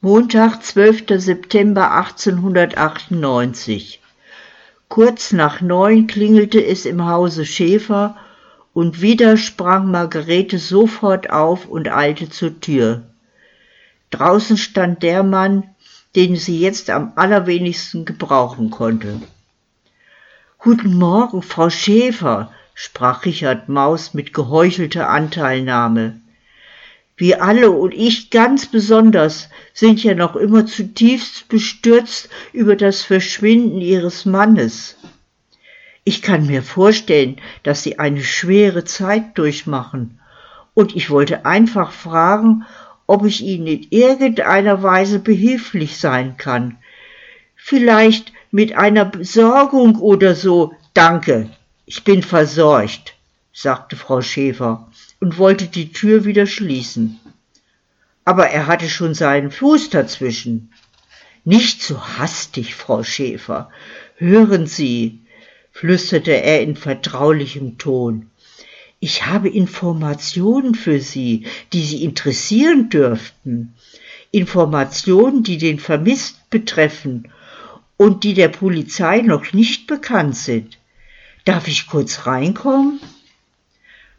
Montag, 12. September 1898. Kurz nach neun klingelte es im Hause Schäfer und wieder sprang Margarete sofort auf und eilte zur Tür. Draußen stand der Mann, den sie jetzt am allerwenigsten gebrauchen konnte. Guten Morgen, Frau Schäfer, sprach Richard Maus mit geheuchelter Anteilnahme. Wir alle und ich ganz besonders sind ja noch immer zutiefst bestürzt über das Verschwinden Ihres Mannes. Ich kann mir vorstellen, dass Sie eine schwere Zeit durchmachen, und ich wollte einfach fragen, ob ich Ihnen in irgendeiner Weise behilflich sein kann. Vielleicht mit einer Besorgung oder so. Danke, ich bin versorgt, sagte Frau Schäfer und wollte die Tür wieder schließen. Aber er hatte schon seinen Fuß dazwischen. Nicht so hastig, Frau Schäfer. Hören Sie, flüsterte er in vertraulichem Ton. Ich habe Informationen für Sie, die Sie interessieren dürften. Informationen, die den Vermissten betreffen und die der Polizei noch nicht bekannt sind. Darf ich kurz reinkommen?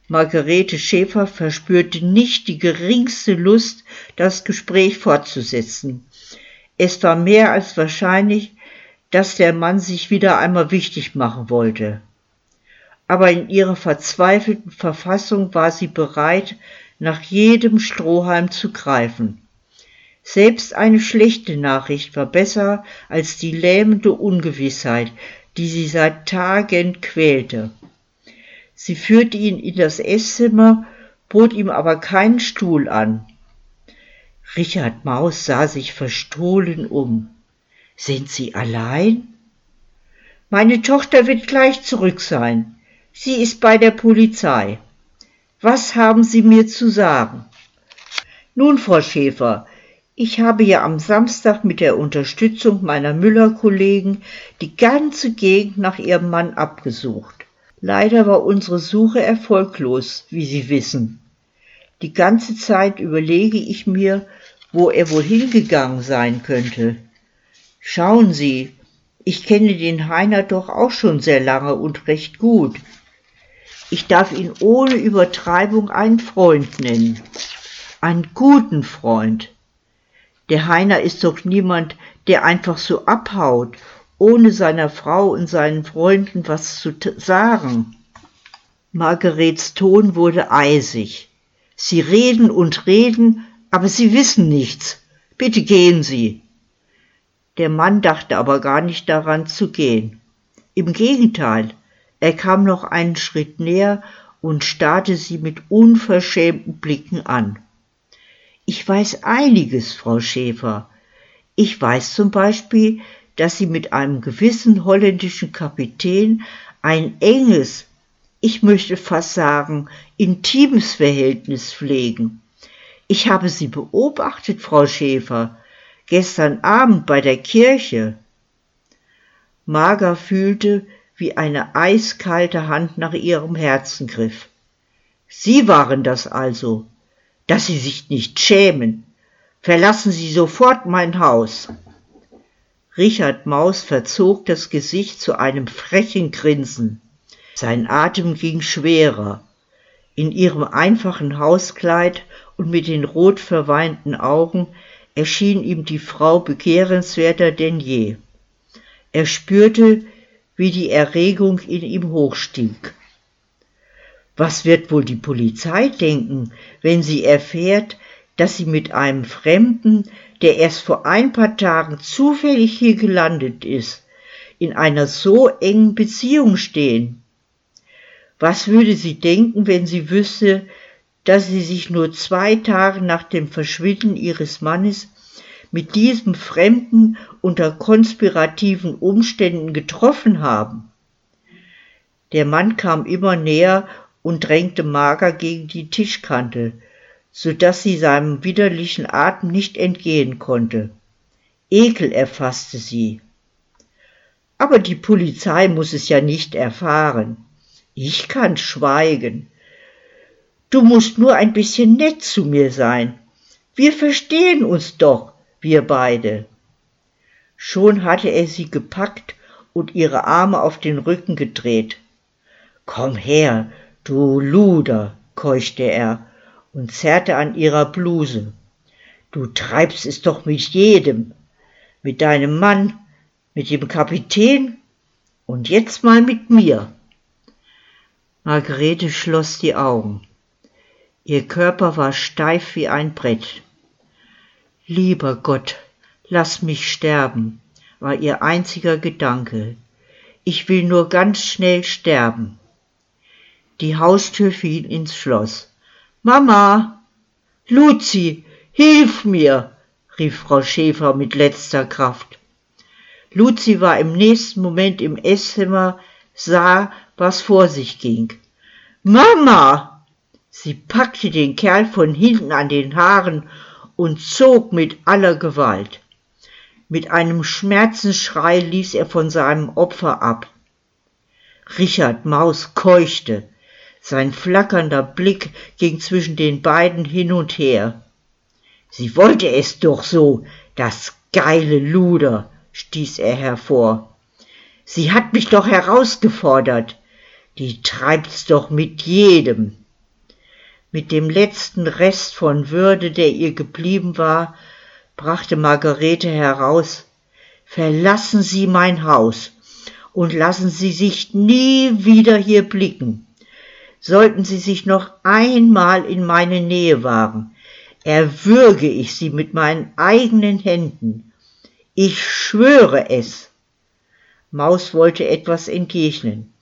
Margarete Schäfer verspürte nicht die geringste Lust, das Gespräch fortzusetzen. Es war mehr als wahrscheinlich, dass der Mann sich wieder einmal wichtig machen wollte. Aber in ihrer verzweifelten Verfassung war sie bereit, nach jedem Strohhalm zu greifen. Selbst eine schlechte Nachricht war besser als die lähmende Ungewissheit, die sie seit Tagen quälte. Sie führte ihn in das Esszimmer, bot ihm aber keinen Stuhl an. Richard Maus sah sich verstohlen um. Sind Sie allein? Meine Tochter wird gleich zurück sein. Sie ist bei der Polizei. Was haben Sie mir zu sagen? Nun, Frau Schäfer, ich habe ja am Samstag mit der Unterstützung meiner Müller-Kollegen die ganze Gegend nach Ihrem Mann abgesucht. Leider war unsere Suche erfolglos, wie Sie wissen. Die ganze Zeit überlege ich mir, wo er wohl hingegangen sein könnte. Schauen Sie, ich kenne den Heiner doch auch schon sehr lange und recht gut. Ich darf ihn ohne Übertreibung einen Freund nennen. Einen guten Freund. Der Heiner ist doch niemand, der einfach so abhaut ohne seiner Frau und seinen Freunden was zu sagen. Margarets Ton wurde eisig. Sie reden und reden, aber sie wissen nichts. Bitte gehen Sie. Der Mann dachte aber gar nicht daran zu gehen. Im Gegenteil, er kam noch einen Schritt näher und starrte sie mit unverschämten Blicken an. Ich weiß einiges, Frau Schäfer. Ich weiß zum Beispiel, dass sie mit einem gewissen holländischen Kapitän ein enges, ich möchte fast sagen, intimes Verhältnis pflegen. Ich habe sie beobachtet, Frau Schäfer, gestern Abend bei der Kirche. Marga fühlte, wie eine eiskalte Hand nach ihrem Herzen griff. Sie waren das also, dass Sie sich nicht schämen. Verlassen Sie sofort mein Haus. Richard Maus verzog das Gesicht zu einem frechen Grinsen. Sein Atem ging schwerer. In ihrem einfachen Hauskleid und mit den rot verweinten Augen erschien ihm die Frau begehrenswerter denn je. Er spürte, wie die Erregung in ihm hochstieg. Was wird wohl die Polizei denken, wenn sie erfährt, dass sie mit einem Fremden, der erst vor ein paar Tagen zufällig hier gelandet ist, in einer so engen Beziehung stehen? Was würde sie denken, wenn sie wüsste, dass sie sich nur zwei Tage nach dem Verschwinden ihres Mannes mit diesem Fremden unter konspirativen Umständen getroffen haben? Der Mann kam immer näher und drängte mager gegen die Tischkante, so dass sie seinem widerlichen Atem nicht entgehen konnte. Ekel erfasste sie. Aber die Polizei muss es ja nicht erfahren. Ich kann schweigen. Du musst nur ein bisschen nett zu mir sein. Wir verstehen uns doch, wir beide. Schon hatte er sie gepackt und ihre Arme auf den Rücken gedreht. Komm her, du Luder, keuchte er und zerrte an ihrer Bluse. Du treibst es doch mit jedem, mit deinem Mann, mit dem Kapitän und jetzt mal mit mir. Margarete schloss die Augen. Ihr Körper war steif wie ein Brett. Lieber Gott, lass mich sterben, war ihr einziger Gedanke. Ich will nur ganz schnell sterben. Die Haustür fiel ins Schloss. Mama! Luzi, hilf mir! rief Frau Schäfer mit letzter Kraft. Luzi war im nächsten Moment im Esszimmer, sah, was vor sich ging. Mama! Sie packte den Kerl von hinten an den Haaren und zog mit aller Gewalt. Mit einem Schmerzensschrei ließ er von seinem Opfer ab. Richard Maus keuchte. Sein flackernder Blick ging zwischen den beiden hin und her. Sie wollte es doch so, das geile Luder, stieß er hervor. Sie hat mich doch herausgefordert. Die treibt's doch mit jedem. Mit dem letzten Rest von Würde, der ihr geblieben war, brachte Margarete heraus Verlassen Sie mein Haus und lassen Sie sich nie wieder hier blicken. Sollten Sie sich noch einmal in meine Nähe wagen, erwürge ich Sie mit meinen eigenen Händen. Ich schwöre es. Maus wollte etwas entgegnen,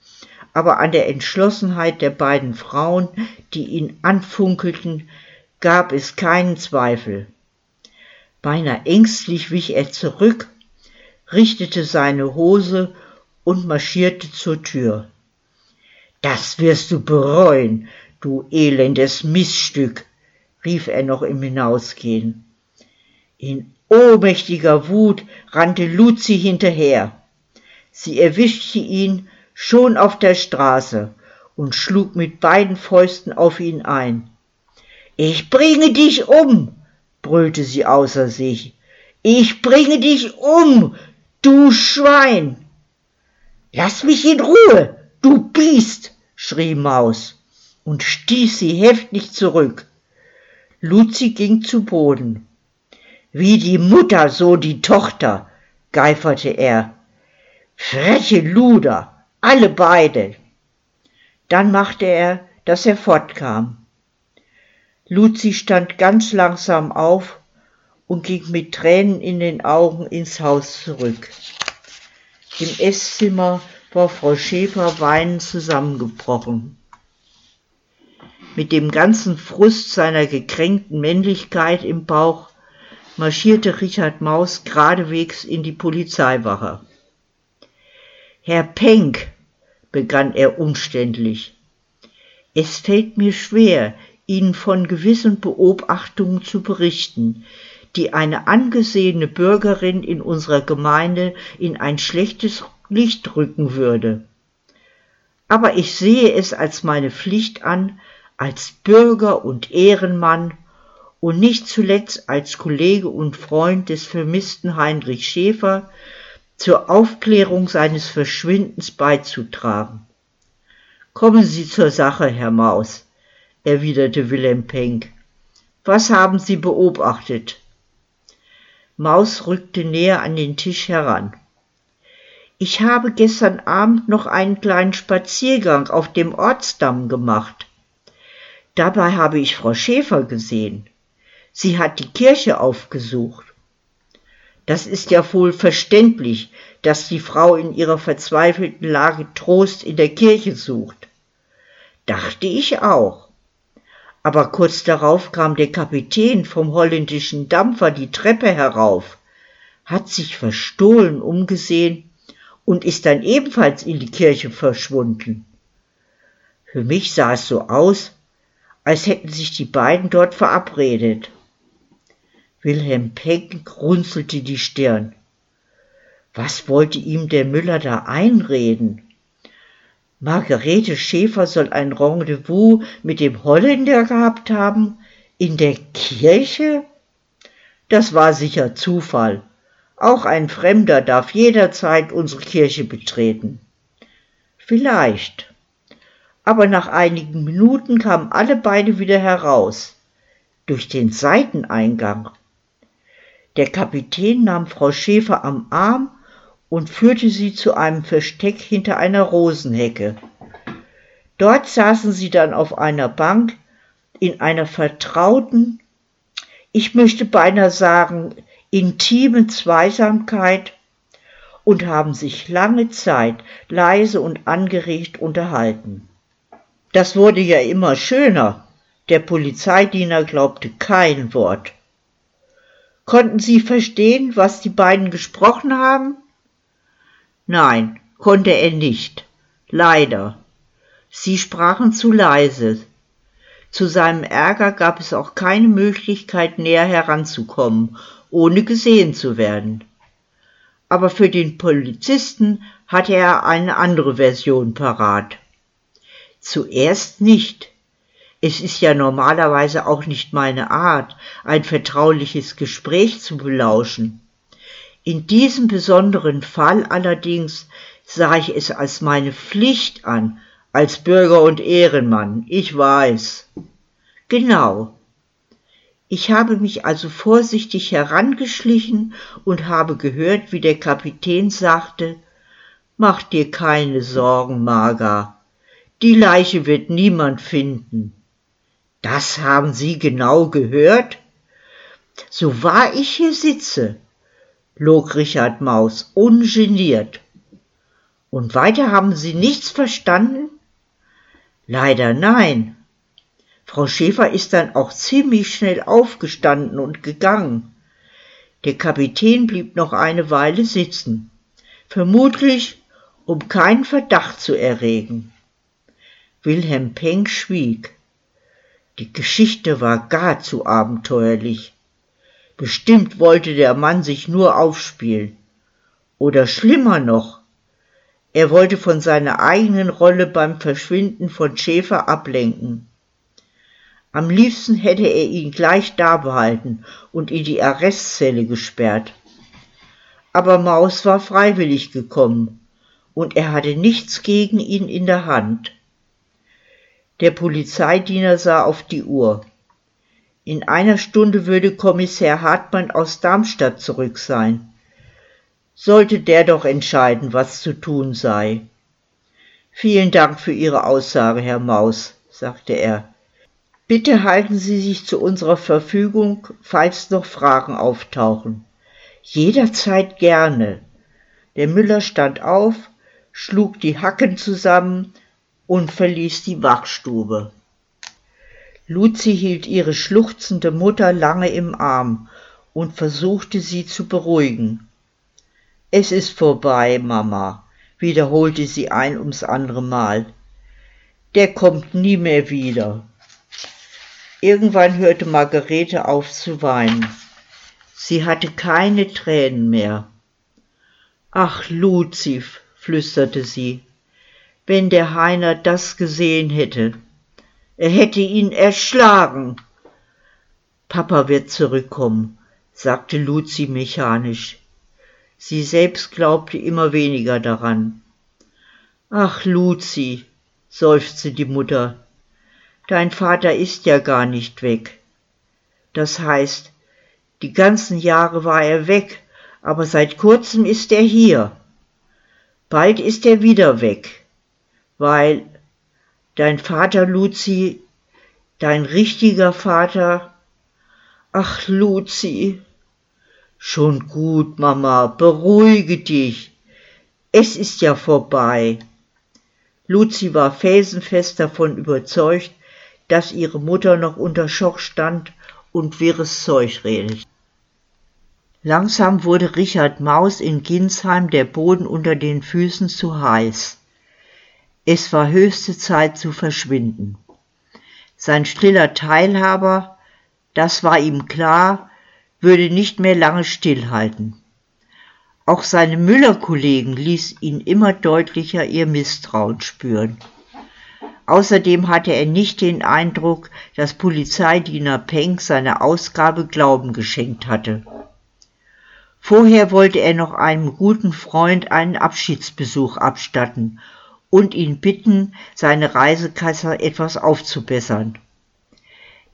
aber an der Entschlossenheit der beiden Frauen, die ihn anfunkelten, gab es keinen Zweifel. Beinahe ängstlich wich er zurück, richtete seine Hose und marschierte zur Tür. Das wirst du bereuen, du elendes Missstück, rief er noch im Hinausgehen. In ohnmächtiger Wut rannte Luzi hinterher. Sie erwischte ihn schon auf der Straße und schlug mit beiden Fäusten auf ihn ein. Ich bringe dich um, brüllte sie außer sich. Ich bringe dich um, du Schwein. Lass mich in Ruhe, du Biest, schrie Maus und stieß sie heftig zurück. Luzi ging zu Boden. Wie die Mutter, so die Tochter, geiferte er. Freche Luder, alle beide. Dann machte er, dass er fortkam. Luzi stand ganz langsam auf und ging mit Tränen in den Augen ins Haus zurück. Im Esszimmer war Frau Schäfer weinend zusammengebrochen. Mit dem ganzen Frust seiner gekränkten Männlichkeit im Bauch marschierte Richard Maus geradewegs in die Polizeiwache. Herr Penck, begann er umständlich, es fällt mir schwer, Ihnen von gewissen Beobachtungen zu berichten, die eine angesehene Bürgerin in unserer Gemeinde in ein schlechtes Licht rücken würde. Aber ich sehe es als meine Pflicht an, als Bürger und Ehrenmann und nicht zuletzt als Kollege und Freund des vermissten Heinrich Schäfer zur Aufklärung seines Verschwindens beizutragen. Kommen Sie zur Sache, Herr Maus erwiderte Wilhelm Penck. Was haben Sie beobachtet? Maus rückte näher an den Tisch heran. Ich habe gestern Abend noch einen kleinen Spaziergang auf dem Ortsdamm gemacht. Dabei habe ich Frau Schäfer gesehen. Sie hat die Kirche aufgesucht. Das ist ja wohl verständlich, dass die Frau in ihrer verzweifelten Lage Trost in der Kirche sucht. Dachte ich auch aber kurz darauf kam der Kapitän vom holländischen Dampfer die Treppe herauf, hat sich verstohlen umgesehen und ist dann ebenfalls in die Kirche verschwunden. Für mich sah es so aus, als hätten sich die beiden dort verabredet. Wilhelm Penck runzelte die Stirn. Was wollte ihm der Müller da einreden? Margarete Schäfer soll ein Rendezvous mit dem Holländer gehabt haben? In der Kirche? Das war sicher Zufall. Auch ein Fremder darf jederzeit unsere Kirche betreten. Vielleicht. Aber nach einigen Minuten kamen alle beide wieder heraus. Durch den Seiteneingang. Der Kapitän nahm Frau Schäfer am Arm und führte sie zu einem Versteck hinter einer Rosenhecke. Dort saßen sie dann auf einer Bank in einer vertrauten, ich möchte beinahe sagen, intimen Zweisamkeit und haben sich lange Zeit leise und angeregt unterhalten. Das wurde ja immer schöner. Der Polizeidiener glaubte kein Wort. Konnten Sie verstehen, was die beiden gesprochen haben? Nein, konnte er nicht. Leider. Sie sprachen zu leise. Zu seinem Ärger gab es auch keine Möglichkeit, näher heranzukommen, ohne gesehen zu werden. Aber für den Polizisten hatte er eine andere Version parat. Zuerst nicht. Es ist ja normalerweise auch nicht meine Art, ein vertrauliches Gespräch zu belauschen. In diesem besonderen Fall allerdings sah ich es als meine Pflicht an, als Bürger und Ehrenmann, ich weiß. Genau. Ich habe mich also vorsichtig herangeschlichen und habe gehört, wie der Kapitän sagte, Mach dir keine Sorgen, Marga. Die Leiche wird niemand finden. Das haben Sie genau gehört? So wahr ich hier sitze, log Richard Maus ungeniert. Und weiter haben Sie nichts verstanden? Leider nein. Frau Schäfer ist dann auch ziemlich schnell aufgestanden und gegangen. Der Kapitän blieb noch eine Weile sitzen, vermutlich um keinen Verdacht zu erregen. Wilhelm Penck schwieg. Die Geschichte war gar zu abenteuerlich. Bestimmt wollte der Mann sich nur aufspielen. Oder schlimmer noch, er wollte von seiner eigenen Rolle beim Verschwinden von Schäfer ablenken. Am liebsten hätte er ihn gleich dabehalten und in die Arrestzelle gesperrt. Aber Maus war freiwillig gekommen, und er hatte nichts gegen ihn in der Hand. Der Polizeidiener sah auf die Uhr. In einer Stunde würde Kommissär Hartmann aus Darmstadt zurück sein sollte der doch entscheiden, was zu tun sei. Vielen Dank für Ihre Aussage, Herr Maus, sagte er. Bitte halten Sie sich zu unserer Verfügung, falls noch Fragen auftauchen. Jederzeit gerne. Der Müller stand auf, schlug die Hacken zusammen und verließ die Wachstube. Luzi hielt ihre schluchzende Mutter lange im Arm und versuchte sie zu beruhigen. Es ist vorbei, Mama, wiederholte sie ein ums andere Mal. Der kommt nie mehr wieder. Irgendwann hörte Margarete auf zu weinen. Sie hatte keine Tränen mehr. Ach, Luzi, flüsterte sie, wenn der Heiner das gesehen hätte. Er hätte ihn erschlagen. Papa wird zurückkommen, sagte Luzi mechanisch. Sie selbst glaubte immer weniger daran. Ach, Luzi, seufzte die Mutter, dein Vater ist ja gar nicht weg. Das heißt, die ganzen Jahre war er weg, aber seit kurzem ist er hier. Bald ist er wieder weg, weil dein Vater Luzi, dein richtiger Vater, ach Luzi, Schon gut, Mama, beruhige dich. Es ist ja vorbei. Luzi war felsenfest davon überzeugt, dass ihre Mutter noch unter Schock stand und wirres Zeug redet. Langsam wurde Richard Maus in Ginsheim der Boden unter den Füßen zu heiß. Es war höchste Zeit zu verschwinden. Sein stiller Teilhaber, das war ihm klar, würde nicht mehr lange stillhalten. Auch seine Müller-Kollegen ließ ihn immer deutlicher ihr Misstrauen spüren. Außerdem hatte er nicht den Eindruck, dass Polizeidiener Peng seine Ausgabe Glauben geschenkt hatte. Vorher wollte er noch einem guten Freund einen Abschiedsbesuch abstatten und ihn bitten, seine Reisekasse etwas aufzubessern.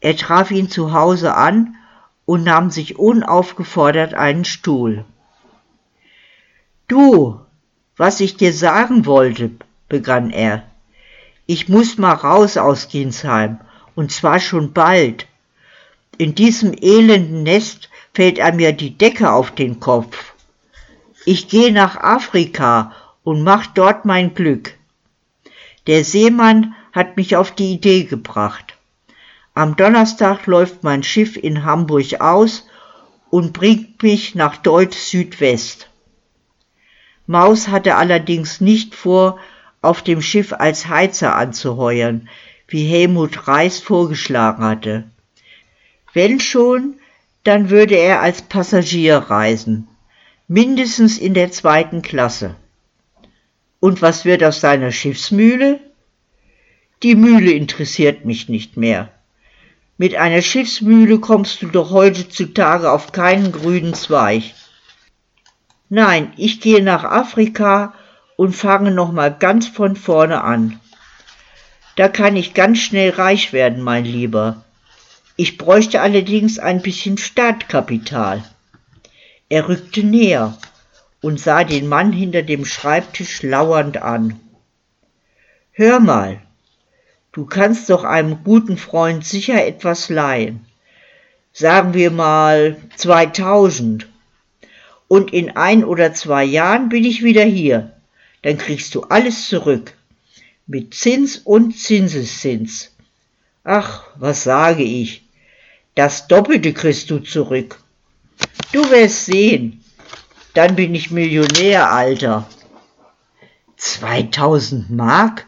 Er traf ihn zu Hause an und nahm sich unaufgefordert einen Stuhl. Du, was ich dir sagen wollte, begann er. Ich muss mal raus aus Ginsheim, und zwar schon bald. In diesem elenden Nest fällt einem ja die Decke auf den Kopf. Ich gehe nach Afrika und mach dort mein Glück. Der Seemann hat mich auf die Idee gebracht. Am Donnerstag läuft mein Schiff in Hamburg aus und bringt mich nach Deutsch Südwest. Maus hatte allerdings nicht vor, auf dem Schiff als Heizer anzuheuern, wie Helmut Reis vorgeschlagen hatte. Wenn schon, dann würde er als Passagier reisen, mindestens in der zweiten Klasse. Und was wird aus seiner Schiffsmühle? Die Mühle interessiert mich nicht mehr. Mit einer Schiffsmühle kommst du doch heutzutage auf keinen grünen Zweig. Nein, ich gehe nach Afrika und fange nochmal ganz von vorne an. Da kann ich ganz schnell reich werden, mein Lieber. Ich bräuchte allerdings ein bisschen Startkapital. Er rückte näher und sah den Mann hinter dem Schreibtisch lauernd an. Hör mal, du kannst doch einem guten Freund sicher etwas leihen. Sagen wir mal 2000. Und in ein oder zwei Jahren bin ich wieder hier dann kriegst du alles zurück. Mit Zins und Zinseszins. Ach, was sage ich? Das Doppelte kriegst du zurück. Du wirst sehen. Dann bin ich Millionär, Alter. 2000 Mark?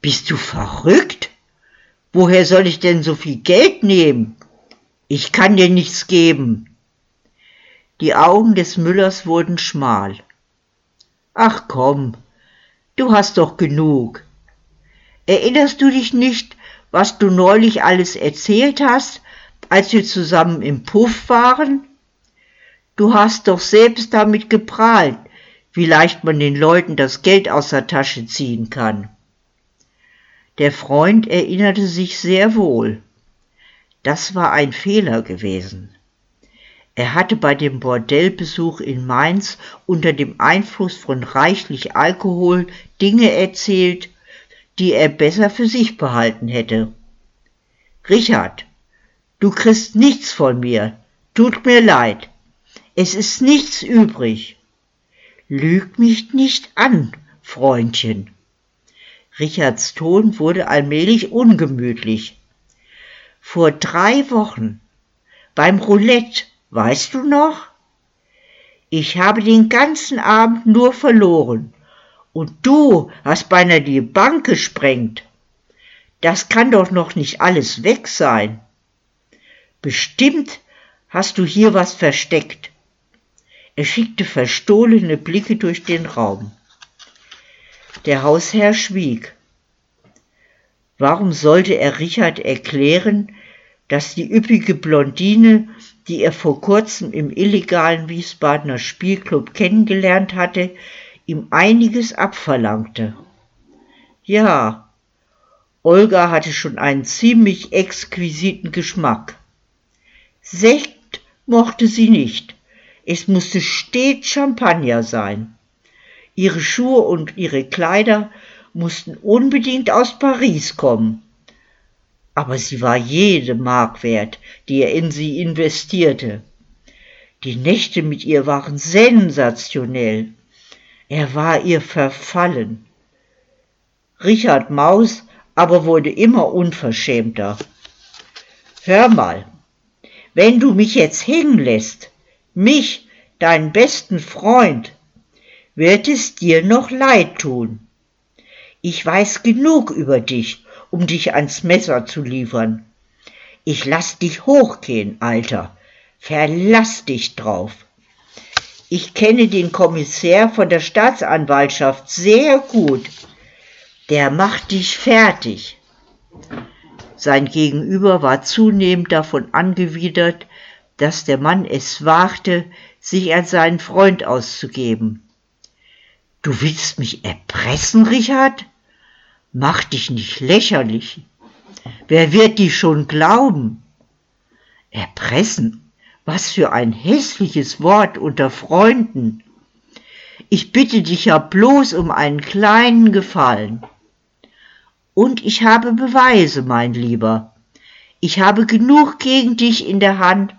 Bist du verrückt? Woher soll ich denn so viel Geld nehmen? Ich kann dir nichts geben. Die Augen des Müllers wurden schmal. Ach komm, Du hast doch genug. Erinnerst du dich nicht, was du neulich alles erzählt hast, als wir zusammen im Puff waren? Du hast doch selbst damit geprahlt, wie leicht man den Leuten das Geld aus der Tasche ziehen kann. Der Freund erinnerte sich sehr wohl. Das war ein Fehler gewesen. Er hatte bei dem Bordellbesuch in Mainz unter dem Einfluss von reichlich Alkohol Dinge erzählt, die er besser für sich behalten hätte. Richard, du kriegst nichts von mir. Tut mir leid. Es ist nichts übrig. Lüg mich nicht an, Freundchen. Richards Ton wurde allmählich ungemütlich. Vor drei Wochen beim Roulette Weißt du noch? Ich habe den ganzen Abend nur verloren. Und du hast beinahe die Bank gesprengt. Das kann doch noch nicht alles weg sein. Bestimmt hast du hier was versteckt. Er schickte verstohlene Blicke durch den Raum. Der Hausherr schwieg. Warum sollte er Richard erklären, dass die üppige Blondine die er vor kurzem im illegalen Wiesbadener Spielclub kennengelernt hatte, ihm einiges abverlangte. Ja, Olga hatte schon einen ziemlich exquisiten Geschmack. Sekt mochte sie nicht. Es musste stets Champagner sein. Ihre Schuhe und ihre Kleider mussten unbedingt aus Paris kommen aber sie war jede Mark wert, die er in sie investierte. Die Nächte mit ihr waren sensationell. Er war ihr verfallen. Richard Maus aber wurde immer unverschämter. Hör mal, wenn du mich jetzt hängen lässt, mich, deinen besten Freund, wird es dir noch leid tun. Ich weiß genug über dich um dich ans Messer zu liefern. Ich lass dich hochgehen, Alter. Verlass dich drauf. Ich kenne den Kommissär von der Staatsanwaltschaft sehr gut. Der macht dich fertig. Sein Gegenüber war zunehmend davon angewidert, dass der Mann es wagte, sich als seinen Freund auszugeben. Du willst mich erpressen, Richard? Mach dich nicht lächerlich. Wer wird dich schon glauben? Erpressen? Was für ein hässliches Wort unter Freunden. Ich bitte dich ja bloß um einen kleinen Gefallen. Und ich habe Beweise, mein Lieber. Ich habe genug gegen dich in der Hand,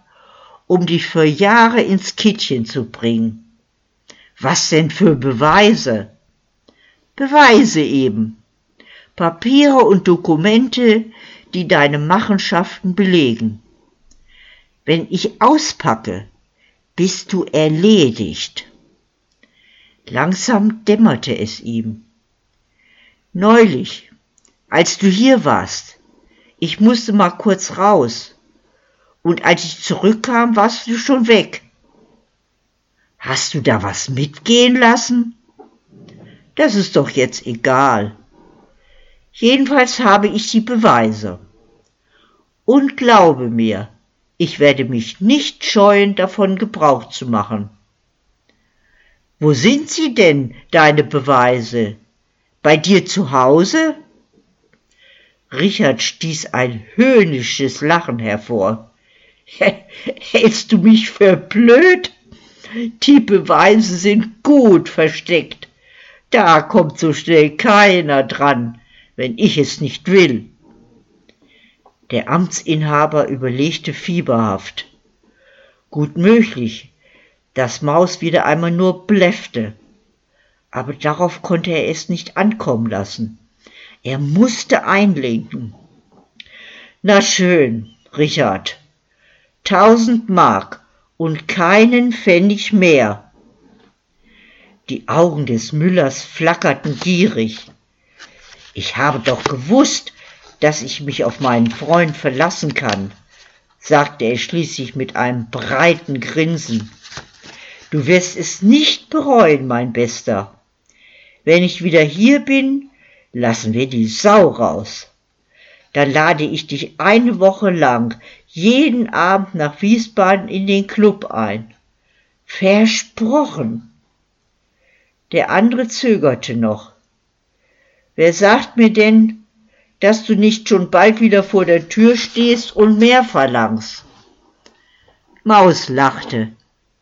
um dich für Jahre ins Kittchen zu bringen. Was denn für Beweise? Beweise eben. Papiere und Dokumente, die deine Machenschaften belegen. Wenn ich auspacke, bist du erledigt. Langsam dämmerte es ihm. Neulich, als du hier warst, ich musste mal kurz raus, und als ich zurückkam, warst du schon weg. Hast du da was mitgehen lassen? Das ist doch jetzt egal. Jedenfalls habe ich die Beweise. Und glaube mir, ich werde mich nicht scheuen, davon Gebrauch zu machen. Wo sind sie denn, deine Beweise? Bei dir zu Hause? Richard stieß ein höhnisches Lachen hervor. Hältst du mich für blöd? Die Beweise sind gut versteckt. Da kommt so schnell keiner dran, wenn ich es nicht will. Der Amtsinhaber überlegte fieberhaft. Gut möglich, dass Maus wieder einmal nur bläffte. Aber darauf konnte er es nicht ankommen lassen. Er musste einlenken. Na schön, Richard. Tausend Mark und keinen Pfennig mehr. Die Augen des Müllers flackerten gierig. Ich habe doch gewusst, dass ich mich auf meinen Freund verlassen kann, sagte er schließlich mit einem breiten Grinsen. Du wirst es nicht bereuen, mein Bester. Wenn ich wieder hier bin, lassen wir die Sau raus. Dann lade ich dich eine Woche lang jeden Abend nach Wiesbaden in den Club ein. Versprochen. Der andere zögerte noch. Wer sagt mir denn, dass du nicht schon bald wieder vor der Tür stehst und mehr verlangst? Maus lachte.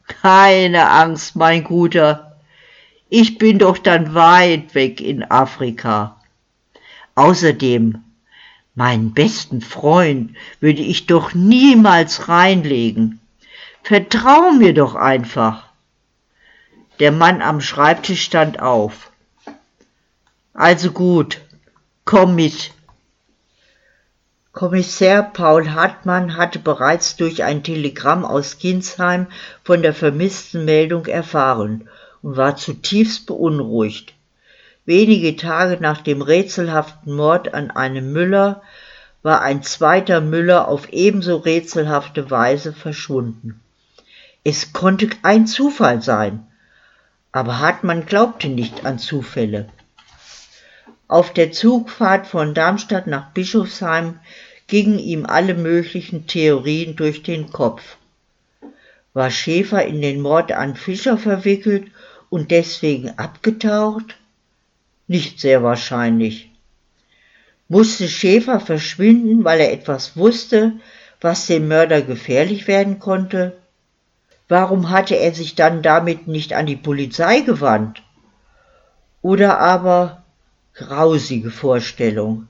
Keine Angst, mein Guter. Ich bin doch dann weit weg in Afrika. Außerdem, meinen besten Freund würde ich doch niemals reinlegen. Vertrau mir doch einfach. Der Mann am Schreibtisch stand auf. Also gut, komm mit. Kommissär Paul Hartmann hatte bereits durch ein Telegramm aus Ginsheim von der vermissten Meldung erfahren und war zutiefst beunruhigt. Wenige Tage nach dem rätselhaften Mord an einem Müller war ein zweiter Müller auf ebenso rätselhafte Weise verschwunden. Es konnte ein Zufall sein, aber Hartmann glaubte nicht an Zufälle. Auf der Zugfahrt von Darmstadt nach Bischofsheim gingen ihm alle möglichen Theorien durch den Kopf. War Schäfer in den Mord an Fischer verwickelt und deswegen abgetaucht? Nicht sehr wahrscheinlich. Musste Schäfer verschwinden, weil er etwas wusste, was dem Mörder gefährlich werden konnte? Warum hatte er sich dann damit nicht an die Polizei gewandt? Oder aber grausige Vorstellung.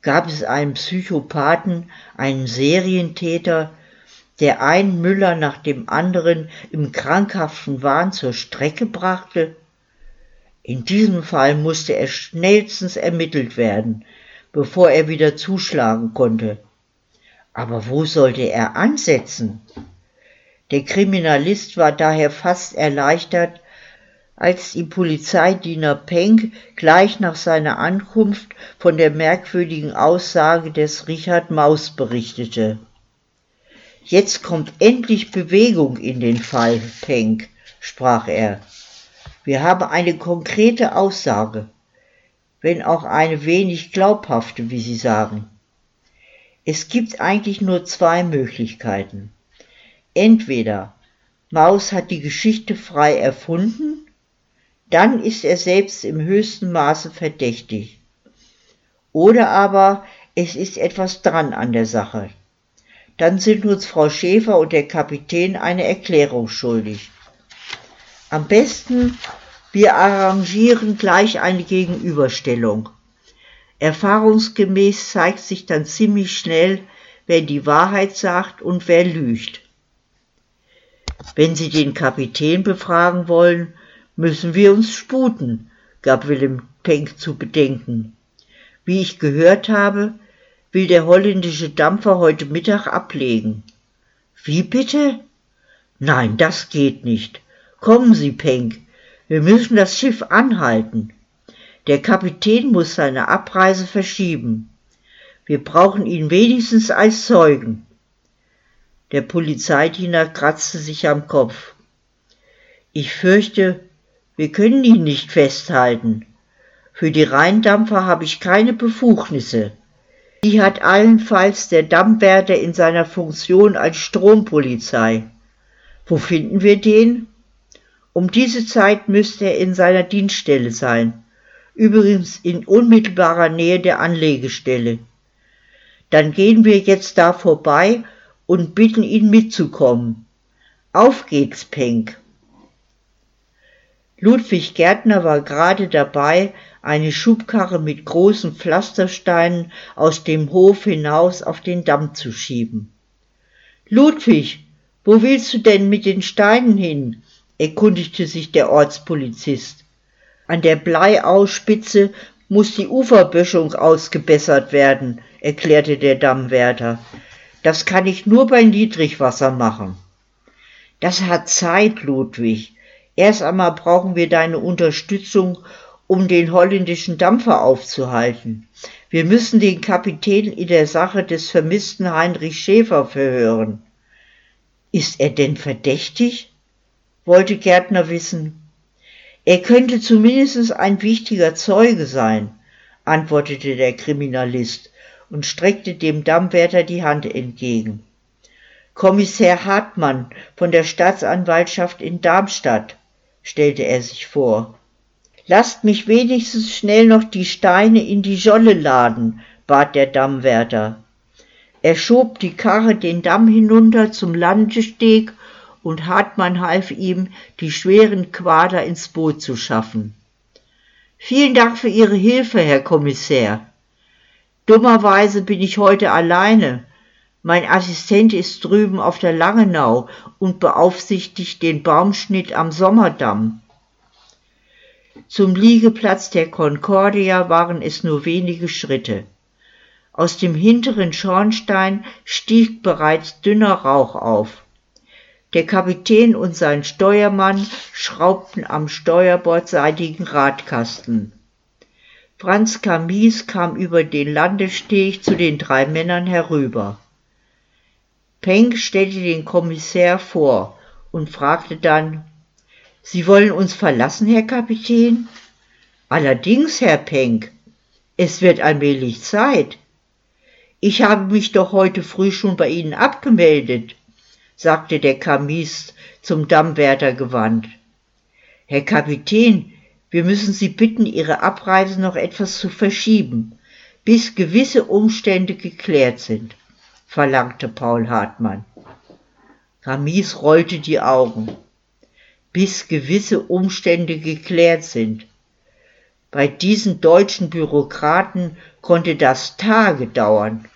Gab es einen Psychopathen, einen Serientäter, der einen Müller nach dem anderen im krankhaften Wahn zur Strecke brachte? In diesem Fall musste er schnellstens ermittelt werden, bevor er wieder zuschlagen konnte. Aber wo sollte er ansetzen? Der Kriminalist war daher fast erleichtert, als die Polizeidiener Penck gleich nach seiner Ankunft von der merkwürdigen Aussage des Richard Maus berichtete. Jetzt kommt endlich Bewegung in den Fall, Penck, sprach er. Wir haben eine konkrete Aussage. wenn auch eine wenig glaubhafte, wie Sie sagen. Es gibt eigentlich nur zwei Möglichkeiten. Entweder Maus hat die Geschichte frei erfunden, dann ist er selbst im höchsten Maße verdächtig. Oder aber es ist etwas dran an der Sache. Dann sind uns Frau Schäfer und der Kapitän eine Erklärung schuldig. Am besten, wir arrangieren gleich eine Gegenüberstellung. Erfahrungsgemäß zeigt sich dann ziemlich schnell, wer die Wahrheit sagt und wer lügt. Wenn Sie den Kapitän befragen wollen, müssen wir uns sputen, gab Willem Penck zu bedenken. Wie ich gehört habe, will der holländische Dampfer heute Mittag ablegen. Wie bitte? Nein, das geht nicht. Kommen Sie, Penck, wir müssen das Schiff anhalten. Der Kapitän muss seine Abreise verschieben. Wir brauchen ihn wenigstens als Zeugen. Der Polizeidiener kratzte sich am Kopf. Ich fürchte, wir können ihn nicht festhalten. Für die Rheindampfer habe ich keine Befugnisse. Die hat allenfalls der Dammwärter in seiner Funktion als Strompolizei. Wo finden wir den? Um diese Zeit müsste er in seiner Dienststelle sein, übrigens in unmittelbarer Nähe der Anlegestelle. Dann gehen wir jetzt da vorbei und bitten ihn mitzukommen. Auf geht's, Penck. Ludwig Gärtner war gerade dabei, eine Schubkarre mit großen Pflastersteinen aus dem Hof hinaus auf den Damm zu schieben. Ludwig, wo willst du denn mit den Steinen hin? erkundigte sich der Ortspolizist. An der Bleiauspitze muss die Uferböschung ausgebessert werden, erklärte der Dammwärter. Das kann ich nur bei Niedrigwasser machen. Das hat Zeit, Ludwig. Erst einmal brauchen wir deine Unterstützung, um den holländischen Dampfer aufzuhalten. Wir müssen den Kapitän in der Sache des vermissten Heinrich Schäfer verhören. Ist er denn verdächtig? wollte Gärtner wissen. Er könnte zumindest ein wichtiger Zeuge sein, antwortete der Kriminalist und streckte dem Dammwärter die Hand entgegen. Kommissär Hartmann von der Staatsanwaltschaft in Darmstadt, stellte er sich vor. Lasst mich wenigstens schnell noch die Steine in die Scholle laden, bat der Dammwärter. Er schob die Karre den Damm hinunter zum Landesteg und Hartmann half ihm, die schweren Quader ins Boot zu schaffen. Vielen Dank für Ihre Hilfe, Herr Kommissär. Dummerweise bin ich heute alleine. Mein Assistent ist drüben auf der Langenau und beaufsichtigt den Baumschnitt am Sommerdamm. Zum Liegeplatz der Concordia waren es nur wenige Schritte. Aus dem hinteren Schornstein stieg bereits dünner Rauch auf. Der Kapitän und sein Steuermann schraubten am steuerbordseitigen Radkasten. Franz Kamies kam über den Landesteg zu den drei Männern herüber. Penck stellte den Kommissär vor und fragte dann, Sie wollen uns verlassen, Herr Kapitän? Allerdings, Herr Penck. Es wird allmählich Zeit. Ich habe mich doch heute früh schon bei Ihnen abgemeldet, sagte der Kamist zum Dammwärter gewandt. Herr Kapitän, wir müssen Sie bitten, Ihre Abreise noch etwas zu verschieben, bis gewisse Umstände geklärt sind, verlangte Paul Hartmann. Kamis rollte die Augen. Bis gewisse Umstände geklärt sind. Bei diesen deutschen Bürokraten konnte das Tage dauern.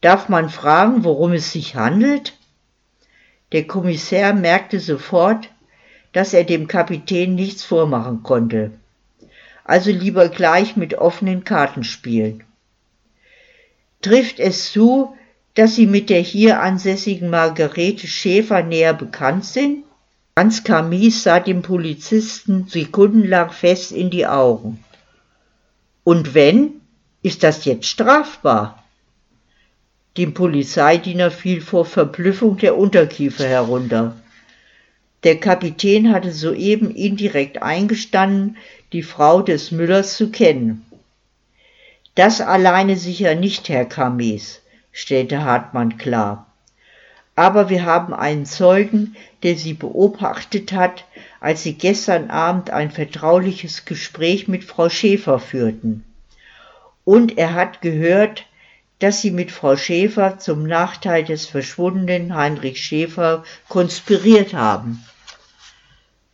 Darf man fragen, worum es sich handelt? Der Kommissär merkte sofort, dass er dem Kapitän nichts vormachen konnte. Also lieber gleich mit offenen Karten spielen. Trifft es zu, dass Sie mit der hier ansässigen Margarete Schäfer näher bekannt sind? Hans Kamis sah dem Polizisten sekundenlang fest in die Augen. Und wenn, ist das jetzt strafbar? Dem Polizeidiener fiel vor Verblüffung der Unterkiefer herunter. Der Kapitän hatte soeben indirekt eingestanden, die Frau des Müllers zu kennen. Das alleine sicher nicht, Herr Kames, stellte Hartmann klar. Aber wir haben einen Zeugen, der Sie beobachtet hat, als Sie gestern Abend ein vertrauliches Gespräch mit Frau Schäfer führten. Und er hat gehört, dass Sie mit Frau Schäfer zum Nachteil des verschwundenen Heinrich Schäfer konspiriert haben.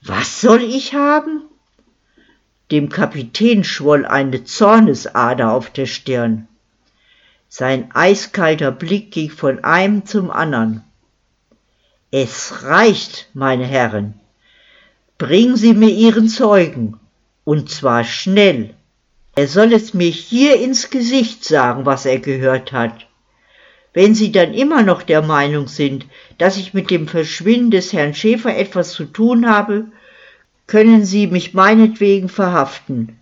Was soll ich haben? Dem Kapitän schwoll eine Zornesader auf der Stirn. Sein eiskalter Blick ging von einem zum anderen. Es reicht, meine Herren. Bringen Sie mir Ihren Zeugen, und zwar schnell. Er soll es mir hier ins Gesicht sagen, was er gehört hat. Wenn Sie dann immer noch der Meinung sind, dass ich mit dem Verschwinden des Herrn Schäfer etwas zu tun habe, können Sie mich meinetwegen verhaften.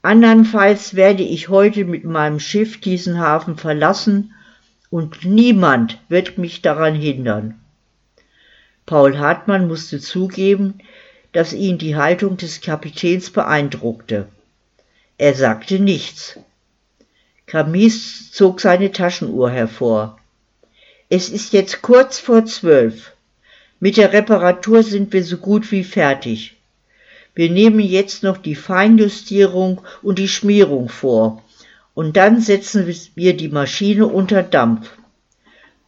Andernfalls werde ich heute mit meinem Schiff diesen Hafen verlassen und niemand wird mich daran hindern. Paul Hartmann musste zugeben, dass ihn die Haltung des Kapitäns beeindruckte. Er sagte nichts. Camis zog seine Taschenuhr hervor. Es ist jetzt kurz vor zwölf. Mit der Reparatur sind wir so gut wie fertig. Wir nehmen jetzt noch die Feinjustierung und die Schmierung vor, und dann setzen wir die Maschine unter Dampf.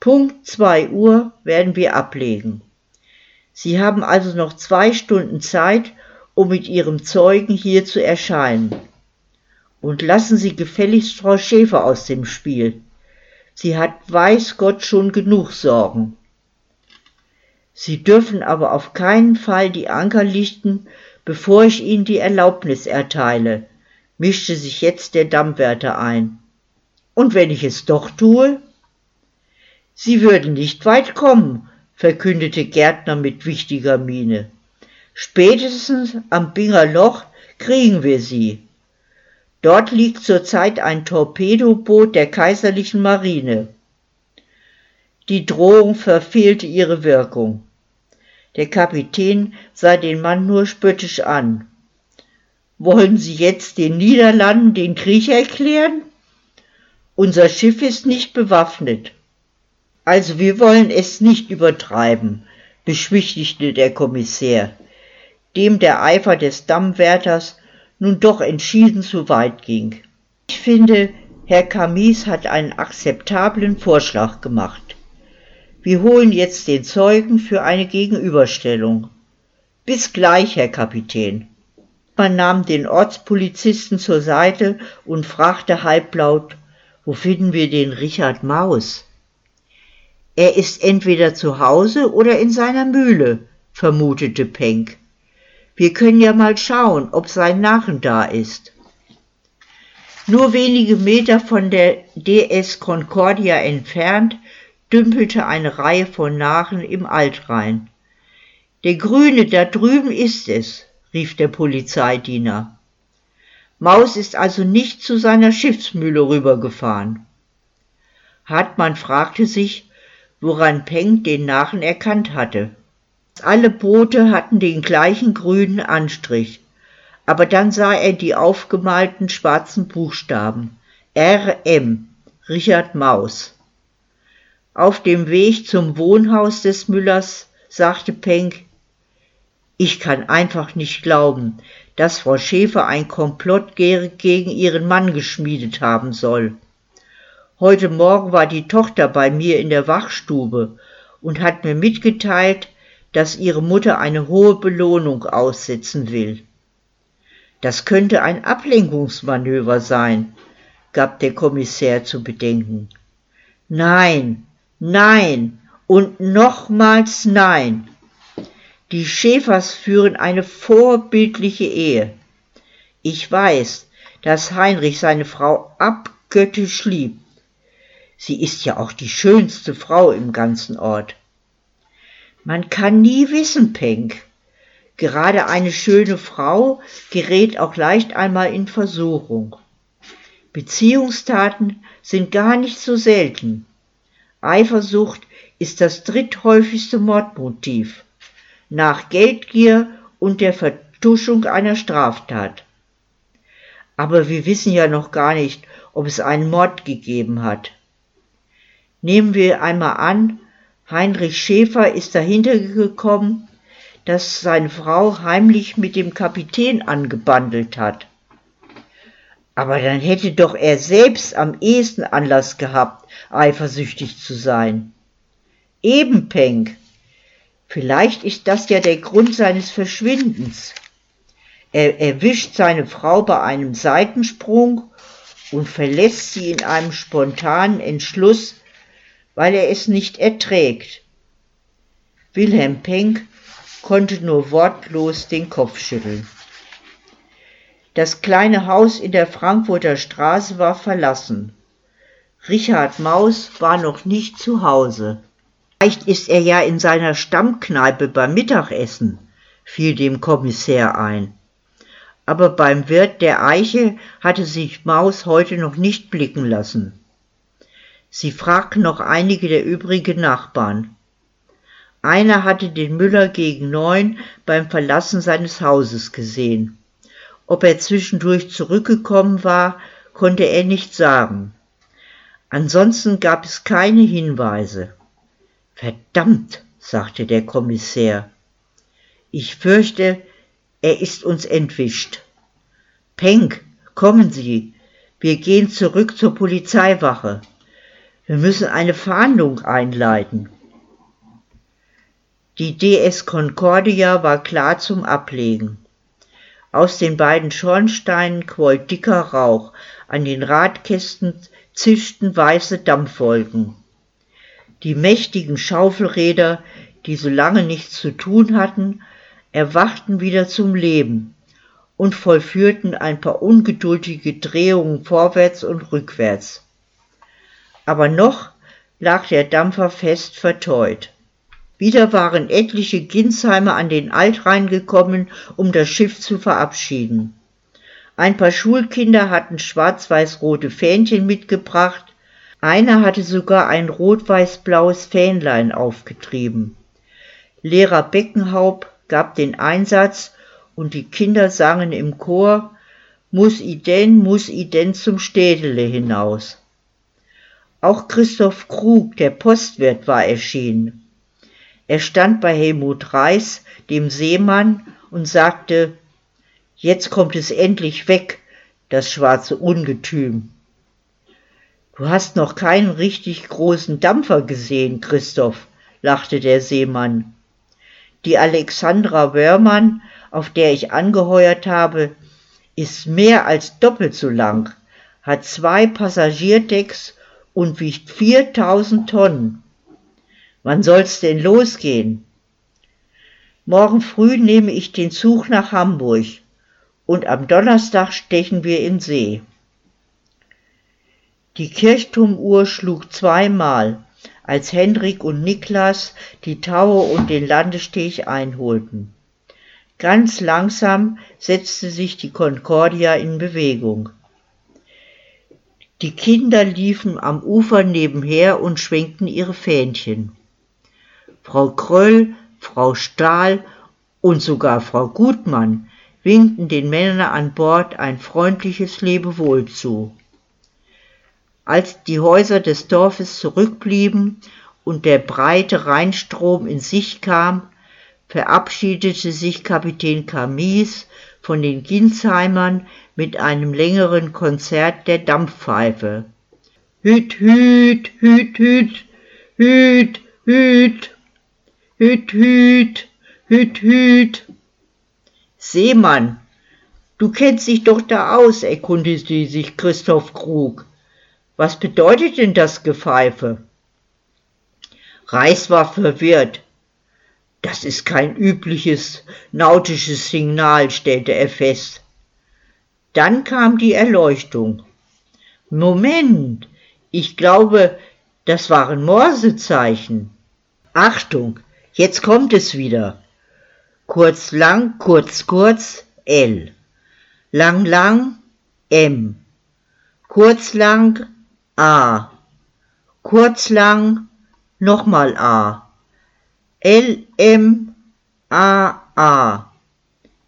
Punkt zwei Uhr werden wir ablegen. Sie haben also noch zwei Stunden Zeit, um mit Ihrem Zeugen hier zu erscheinen. Und lassen Sie gefälligst Frau Schäfer aus dem Spiel. Sie hat weiß Gott schon genug Sorgen. Sie dürfen aber auf keinen Fall die Anker lichten, bevor ich Ihnen die Erlaubnis erteile, mischte sich jetzt der Dammwärter ein. Und wenn ich es doch tue? Sie würden nicht weit kommen, verkündete Gärtner mit wichtiger Miene. Spätestens am Binger Loch kriegen wir sie. Dort liegt zurzeit ein Torpedoboot der kaiserlichen Marine. Die Drohung verfehlte ihre Wirkung. Der Kapitän sah den Mann nur spöttisch an. Wollen Sie jetzt den Niederlanden den Krieg erklären? Unser Schiff ist nicht bewaffnet. Also wir wollen es nicht übertreiben, beschwichtigte der Kommissär, dem der Eifer des Dammwärters nun doch entschieden zu weit ging. Ich finde, Herr Camis hat einen akzeptablen Vorschlag gemacht. Wir holen jetzt den Zeugen für eine Gegenüberstellung. Bis gleich, Herr Kapitän. Man nahm den Ortspolizisten zur Seite und fragte halblaut, wo finden wir den Richard Maus? Er ist entweder zu Hause oder in seiner Mühle, vermutete Penck. Wir können ja mal schauen, ob sein Narren da ist. Nur wenige Meter von der DS Concordia entfernt dümpelte eine Reihe von Narren im Altrhein. Der Grüne da drüben ist es, rief der Polizeidiener. Maus ist also nicht zu seiner Schiffsmühle rübergefahren. Hartmann fragte sich, woran Peng den Narren erkannt hatte. Alle Boote hatten den gleichen grünen Anstrich, aber dann sah er die aufgemalten schwarzen Buchstaben RM Richard Maus. Auf dem Weg zum Wohnhaus des Müllers sagte Penck, ich kann einfach nicht glauben, dass Frau Schäfer ein Komplott gegen ihren Mann geschmiedet haben soll. Heute Morgen war die Tochter bei mir in der Wachstube und hat mir mitgeteilt, dass ihre Mutter eine hohe Belohnung aussetzen will. Das könnte ein Ablenkungsmanöver sein, gab der Kommissär zu bedenken. Nein, nein und nochmals nein. Die Schäfers führen eine vorbildliche Ehe. Ich weiß, dass Heinrich seine Frau abgöttisch liebt. Sie ist ja auch die schönste Frau im ganzen Ort. Man kann nie wissen, Penck. Gerade eine schöne Frau gerät auch leicht einmal in Versuchung. Beziehungstaten sind gar nicht so selten. Eifersucht ist das dritthäufigste Mordmotiv. nach Geldgier und der Vertuschung einer Straftat. Aber wir wissen ja noch gar nicht, ob es einen Mord gegeben hat. Nehmen wir einmal an, Heinrich Schäfer ist dahinter gekommen, dass seine Frau heimlich mit dem Kapitän angebandelt hat. Aber dann hätte doch er selbst am ehesten Anlass gehabt, eifersüchtig zu sein. Eben, Penk. Vielleicht ist das ja der Grund seines Verschwindens. Er erwischt seine Frau bei einem Seitensprung und verlässt sie in einem spontanen Entschluss, weil er es nicht erträgt. Wilhelm Penck konnte nur wortlos den Kopf schütteln. Das kleine Haus in der Frankfurter Straße war verlassen. Richard Maus war noch nicht zu Hause. Vielleicht ist er ja in seiner Stammkneipe beim Mittagessen, fiel dem Kommissär ein. Aber beim Wirt der Eiche hatte sich Maus heute noch nicht blicken lassen. Sie fragten noch einige der übrigen Nachbarn. Einer hatte den Müller gegen neun beim Verlassen seines Hauses gesehen. Ob er zwischendurch zurückgekommen war, konnte er nicht sagen. Ansonsten gab es keine Hinweise. Verdammt, sagte der Kommissär. Ich fürchte, er ist uns entwischt. Penck, kommen Sie, wir gehen zurück zur Polizeiwache. Wir müssen eine Fahndung einleiten. Die DS Concordia war klar zum Ablegen. Aus den beiden Schornsteinen quoll dicker Rauch, an den Radkästen zischten weiße Dampfwolken. Die mächtigen Schaufelräder, die so lange nichts zu tun hatten, erwachten wieder zum Leben und vollführten ein paar ungeduldige Drehungen vorwärts und rückwärts. Aber noch lag der Dampfer fest verteut. Wieder waren etliche Ginsheimer an den Altrhein gekommen, um das Schiff zu verabschieden. Ein paar Schulkinder hatten schwarz-weiß-rote Fähnchen mitgebracht, einer hatte sogar ein rot-weiß-blaues Fähnlein aufgetrieben. Lehrer Beckenhaupt gab den Einsatz und die Kinder sangen im Chor Muss i denn, muss i denn zum Städele hinaus. Auch Christoph Krug, der Postwirt, war erschienen. Er stand bei Helmut Reis, dem Seemann, und sagte, jetzt kommt es endlich weg, das schwarze Ungetüm. Du hast noch keinen richtig großen Dampfer gesehen, Christoph, lachte der Seemann. Die Alexandra Wörmann, auf der ich angeheuert habe, ist mehr als doppelt so lang, hat zwei Passagierdecks und wiegt 4000 Tonnen. Wann soll's denn losgehen? Morgen früh nehme ich den Zug nach Hamburg und am Donnerstag stechen wir in See. Die Kirchturmuhr schlug zweimal, als Hendrik und Niklas die Taue und den Landesteg einholten. Ganz langsam setzte sich die Concordia in Bewegung. Die Kinder liefen am Ufer nebenher und schwenkten ihre Fähnchen. Frau Kröll, Frau Stahl und sogar Frau Gutmann winkten den Männern an Bord ein freundliches Lebewohl zu. Als die Häuser des Dorfes zurückblieben und der breite Rheinstrom in Sicht kam, verabschiedete sich Kapitän Camis von den Ginsheimern mit einem längeren Konzert der Dampfpfeife. Hüt, hüt, hüt, hüt, hüt, hüt. Hüt, hüt, hüt, hüt. Seemann, du kennst dich doch da aus, erkundigte sich Christoph Krug. Was bedeutet denn das Gepfeife? Reis war verwirrt. Das ist kein übliches nautisches Signal, stellte er fest. Dann kam die Erleuchtung. Moment, ich glaube, das waren Morsezeichen. Achtung, Jetzt kommt es wieder. Kurz lang, kurz kurz, L. Lang lang, M. Kurz lang, A. Kurz lang, nochmal A. L, M, Ah, ah,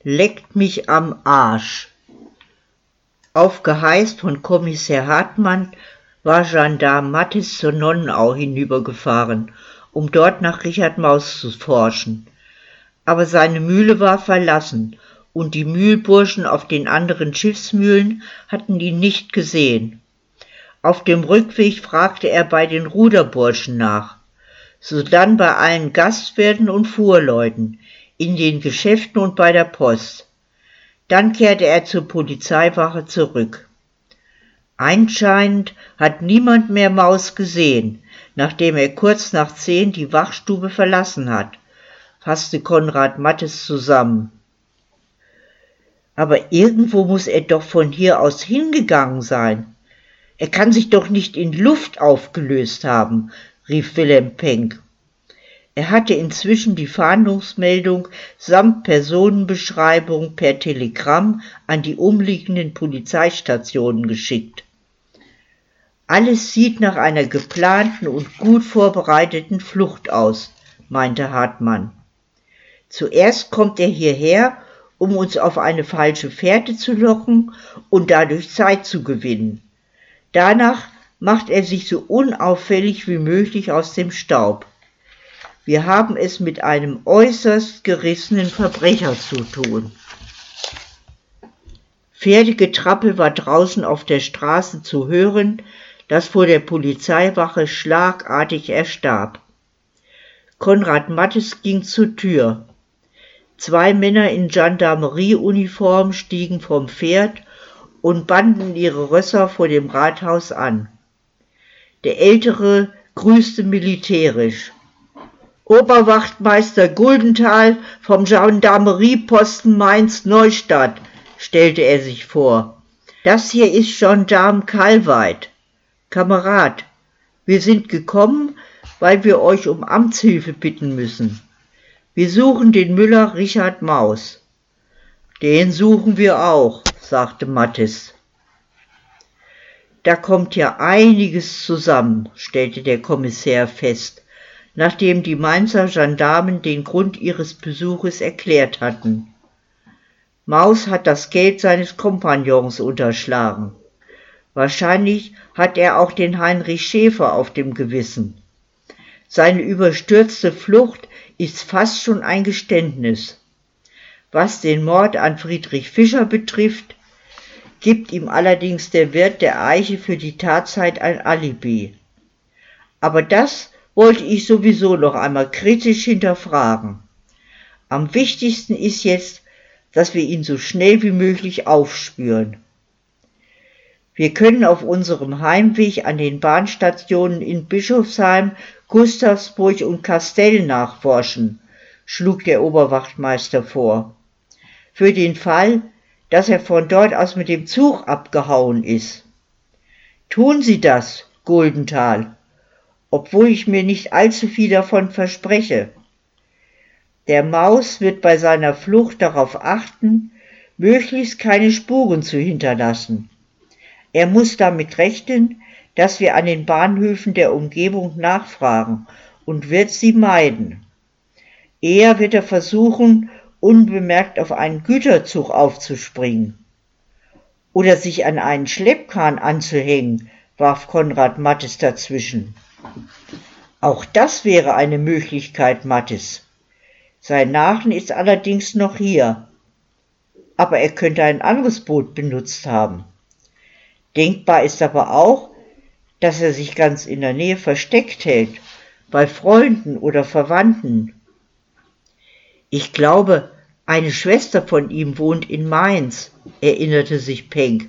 leckt mich am Arsch. Auf Geheiß von Kommissar Hartmann war Gendarm Mattis zur Nonnenau hinübergefahren, um dort nach Richard Maus zu forschen. Aber seine Mühle war verlassen und die Mühlburschen auf den anderen Schiffsmühlen hatten ihn nicht gesehen. Auf dem Rückweg fragte er bei den Ruderburschen nach, sodann bei allen Gastwirten und Fuhrleuten, in den Geschäften und bei der Post. Dann kehrte er zur Polizeiwache zurück. Anscheinend hat niemand mehr Maus gesehen, nachdem er kurz nach zehn die Wachstube verlassen hat, fasste Konrad Mattes zusammen. Aber irgendwo muss er doch von hier aus hingegangen sein. Er kann sich doch nicht in Luft aufgelöst haben, rief Wilhelm Penck. Er hatte inzwischen die Fahndungsmeldung samt Personenbeschreibung per Telegramm an die umliegenden Polizeistationen geschickt. Alles sieht nach einer geplanten und gut vorbereiteten Flucht aus, meinte Hartmann. Zuerst kommt er hierher um uns auf eine falsche Fährte zu locken und dadurch Zeit zu gewinnen. Danach macht er sich so unauffällig wie möglich aus dem Staub. Wir haben es mit einem äußerst gerissenen Verbrecher zu tun. Pferdegetrappel war draußen auf der Straße zu hören, das vor der Polizeiwache schlagartig erstarb. Konrad Mattes ging zur Tür. Zwei Männer in Gendarmerieuniform stiegen vom Pferd und banden ihre Rösser vor dem Rathaus an. Der Ältere grüßte militärisch. Oberwachtmeister Guldenthal vom Gendarmerieposten Mainz-Neustadt, stellte er sich vor. Das hier ist Gendarm Kalweit. Kamerad, wir sind gekommen, weil wir euch um Amtshilfe bitten müssen. Wir suchen den Müller Richard Maus. Den suchen wir auch, sagte Mattes. Da kommt ja einiges zusammen, stellte der Kommissär fest, nachdem die Mainzer Gendarmen den Grund ihres Besuches erklärt hatten. Maus hat das Geld seines Kompagnons unterschlagen. Wahrscheinlich hat er auch den Heinrich Schäfer auf dem Gewissen. Seine überstürzte Flucht ist fast schon ein Geständnis. Was den Mord an Friedrich Fischer betrifft, gibt ihm allerdings der Wirt der Eiche für die Tatzeit ein Alibi. Aber das wollte ich sowieso noch einmal kritisch hinterfragen. Am wichtigsten ist jetzt, dass wir ihn so schnell wie möglich aufspüren. Wir können auf unserem Heimweg an den Bahnstationen in Bischofsheim Gustavsburg und Kastell nachforschen, schlug der Oberwachtmeister vor. Für den Fall, dass er von dort aus mit dem Zug abgehauen ist. Tun Sie das, Guldenthal, obwohl ich mir nicht allzu viel davon verspreche. Der Maus wird bei seiner Flucht darauf achten, möglichst keine Spuren zu hinterlassen. Er muss damit rechnen, dass wir an den Bahnhöfen der Umgebung nachfragen und wird sie meiden. Eher wird er versuchen, unbemerkt auf einen Güterzug aufzuspringen. Oder sich an einen Schleppkahn anzuhängen, warf Konrad Mattes dazwischen. Auch das wäre eine Möglichkeit, Mattes. Sein Nachen ist allerdings noch hier. Aber er könnte ein anderes Boot benutzt haben. Denkbar ist aber auch, dass er sich ganz in der Nähe versteckt hält, bei Freunden oder Verwandten. Ich glaube, eine Schwester von ihm wohnt in Mainz, erinnerte sich Penck.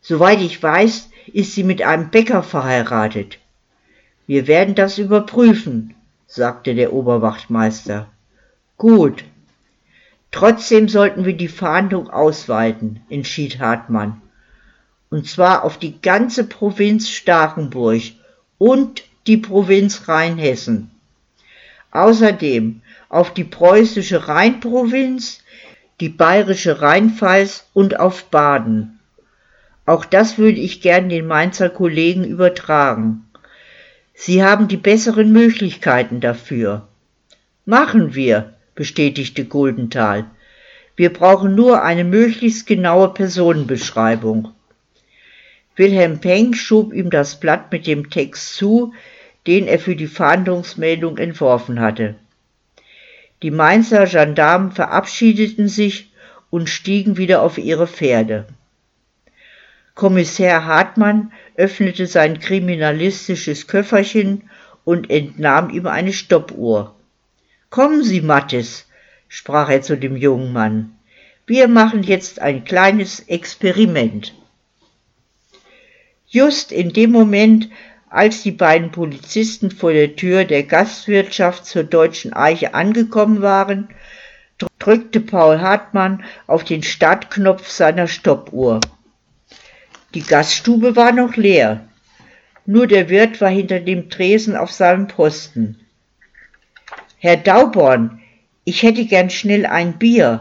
Soweit ich weiß, ist sie mit einem Bäcker verheiratet. Wir werden das überprüfen, sagte der Oberwachtmeister. Gut. Trotzdem sollten wir die Fahndung ausweiten, entschied Hartmann und zwar auf die ganze Provinz Starkenburg und die Provinz Rheinhessen. Außerdem auf die preußische Rheinprovinz, die bayerische Rheinpfalz und auf Baden. Auch das würde ich gern den Mainzer Kollegen übertragen. Sie haben die besseren Möglichkeiten dafür. Machen wir, bestätigte Goldenthal. Wir brauchen nur eine möglichst genaue Personenbeschreibung. Wilhelm Peng schob ihm das Blatt mit dem Text zu, den er für die Fahndungsmeldung entworfen hatte. Die Mainzer Gendarmen verabschiedeten sich und stiegen wieder auf ihre Pferde. Kommissär Hartmann öffnete sein kriminalistisches Köfferchen und entnahm ihm eine Stoppuhr. Kommen Sie, Mattes, sprach er zu dem jungen Mann. Wir machen jetzt ein kleines Experiment. Just in dem Moment, als die beiden Polizisten vor der Tür der Gastwirtschaft zur Deutschen Eiche angekommen waren, drückte Paul Hartmann auf den Startknopf seiner Stoppuhr. Die Gaststube war noch leer. Nur der Wirt war hinter dem Tresen auf seinem Posten. Herr Dauborn, ich hätte gern schnell ein Bier.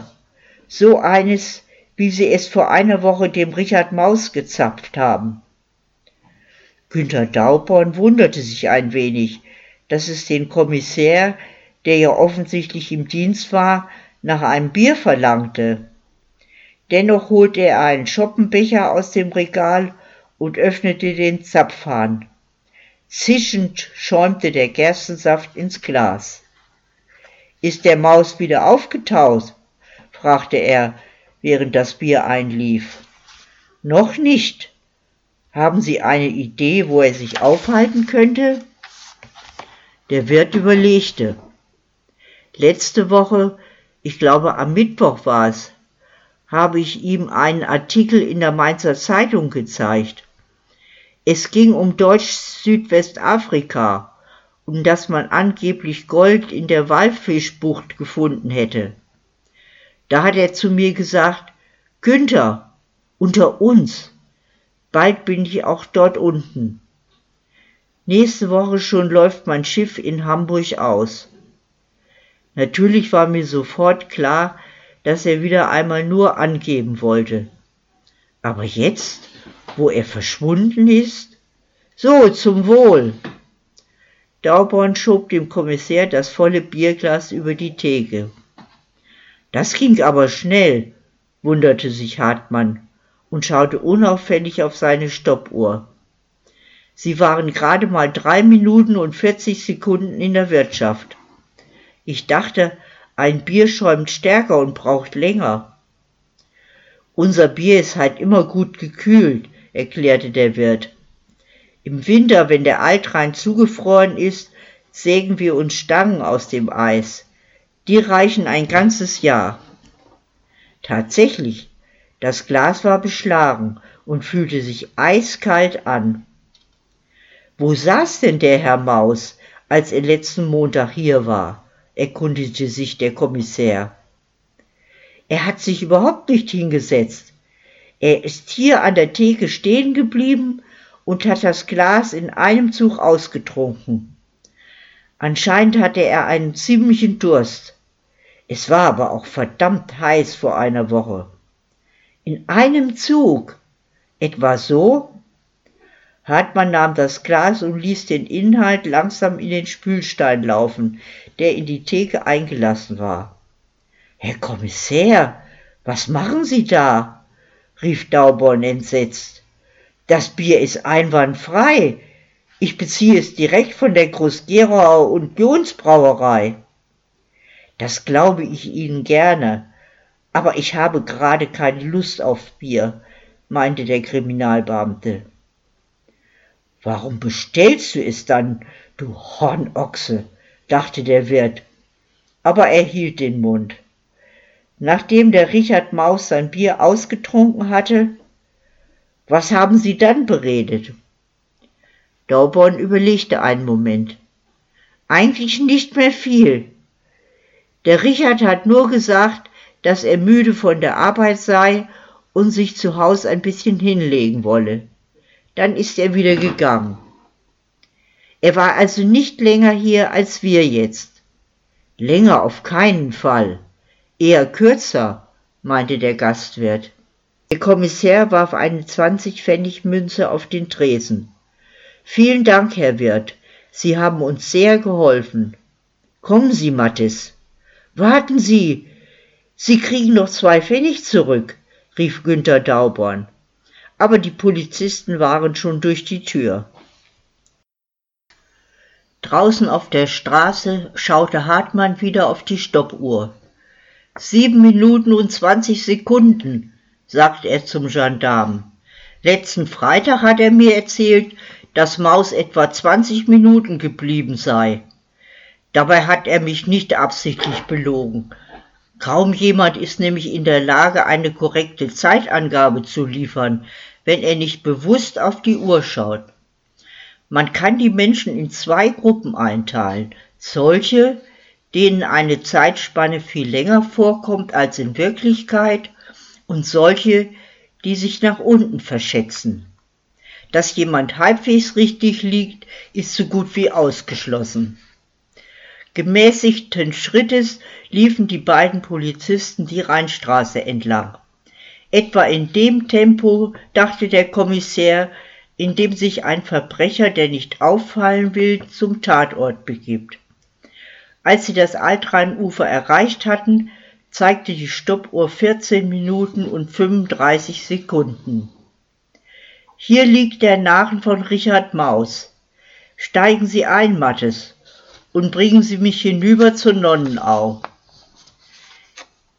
So eines, wie Sie es vor einer Woche dem Richard Maus gezapft haben. Günther Dauborn wunderte sich ein wenig, dass es den Kommissär, der ja offensichtlich im Dienst war, nach einem Bier verlangte. Dennoch holte er einen Schoppenbecher aus dem Regal und öffnete den Zapfhahn. Zischend schäumte der Gerstensaft ins Glas. Ist der Maus wieder aufgetaut? fragte er, während das Bier einlief. Noch nicht, haben Sie eine Idee, wo er sich aufhalten könnte? Der Wirt überlegte. Letzte Woche, ich glaube am Mittwoch war es, habe ich ihm einen Artikel in der Mainzer Zeitung gezeigt. Es ging um Deutsch-Südwestafrika und dass man angeblich Gold in der Walfischbucht gefunden hätte. Da hat er zu mir gesagt, Günther, unter uns, Bald bin ich auch dort unten. Nächste Woche schon läuft mein Schiff in Hamburg aus. Natürlich war mir sofort klar, dass er wieder einmal nur angeben wollte. Aber jetzt, wo er verschwunden ist? So, zum Wohl. Dauborn schob dem Kommissär das volle Bierglas über die Theke. Das ging aber schnell, wunderte sich Hartmann und schaute unauffällig auf seine Stoppuhr. Sie waren gerade mal drei Minuten und vierzig Sekunden in der Wirtschaft. Ich dachte, ein Bier schäumt stärker und braucht länger. Unser Bier ist halt immer gut gekühlt, erklärte der Wirt. Im Winter, wenn der Altrhein zugefroren ist, sägen wir uns Stangen aus dem Eis. Die reichen ein ganzes Jahr. Tatsächlich, das Glas war beschlagen und fühlte sich eiskalt an. Wo saß denn der Herr Maus, als er letzten Montag hier war? erkundigte sich der Kommissär. Er hat sich überhaupt nicht hingesetzt. Er ist hier an der Theke stehen geblieben und hat das Glas in einem Zug ausgetrunken. Anscheinend hatte er einen ziemlichen Durst. Es war aber auch verdammt heiß vor einer Woche in einem Zug. Etwa so? Hartmann nahm das Glas und ließ den Inhalt langsam in den Spülstein laufen, der in die Theke eingelassen war. Herr Kommissär, was machen Sie da? rief Dauborn entsetzt. Das Bier ist einwandfrei. Ich beziehe es direkt von der Groß-Gerauer Unionsbrauerei. Das glaube ich Ihnen gerne, aber ich habe gerade keine Lust auf Bier, meinte der Kriminalbeamte. Warum bestellst du es dann, du Hornochse? dachte der Wirt. Aber er hielt den Mund. Nachdem der Richard Maus sein Bier ausgetrunken hatte, was haben Sie dann beredet? Dauborn überlegte einen Moment. Eigentlich nicht mehr viel. Der Richard hat nur gesagt, dass er müde von der Arbeit sei und sich zu Haus ein bisschen hinlegen wolle. Dann ist er wieder gegangen. Er war also nicht länger hier als wir jetzt. Länger auf keinen Fall. Eher kürzer, meinte der Gastwirt. Der Kommissär warf eine 20-Pfennig-Münze auf den Tresen. Vielen Dank, Herr Wirt. Sie haben uns sehr geholfen. Kommen Sie, Mattes. Warten Sie, Sie kriegen noch zwei Pfennig zurück, rief Günther Dauborn. Aber die Polizisten waren schon durch die Tür. Draußen auf der Straße schaute Hartmann wieder auf die Stoppuhr. Sieben Minuten und zwanzig Sekunden, sagte er zum Gendarmen. Letzten Freitag hat er mir erzählt, dass Maus etwa 20 Minuten geblieben sei. Dabei hat er mich nicht absichtlich belogen. Kaum jemand ist nämlich in der Lage, eine korrekte Zeitangabe zu liefern, wenn er nicht bewusst auf die Uhr schaut. Man kann die Menschen in zwei Gruppen einteilen. Solche, denen eine Zeitspanne viel länger vorkommt als in Wirklichkeit, und solche, die sich nach unten verschätzen. Dass jemand halbwegs richtig liegt, ist so gut wie ausgeschlossen. Gemäßigten Schrittes liefen die beiden Polizisten die Rheinstraße entlang. Etwa in dem Tempo, dachte der Kommissär, in dem sich ein Verbrecher, der nicht auffallen will, zum Tatort begibt. Als sie das Altrheinufer erreicht hatten, zeigte die Stoppuhr 14 Minuten und 35 Sekunden. Hier liegt der Nachen von Richard Maus. Steigen Sie ein, Mattes, und bringen Sie mich hinüber zur Nonnenau.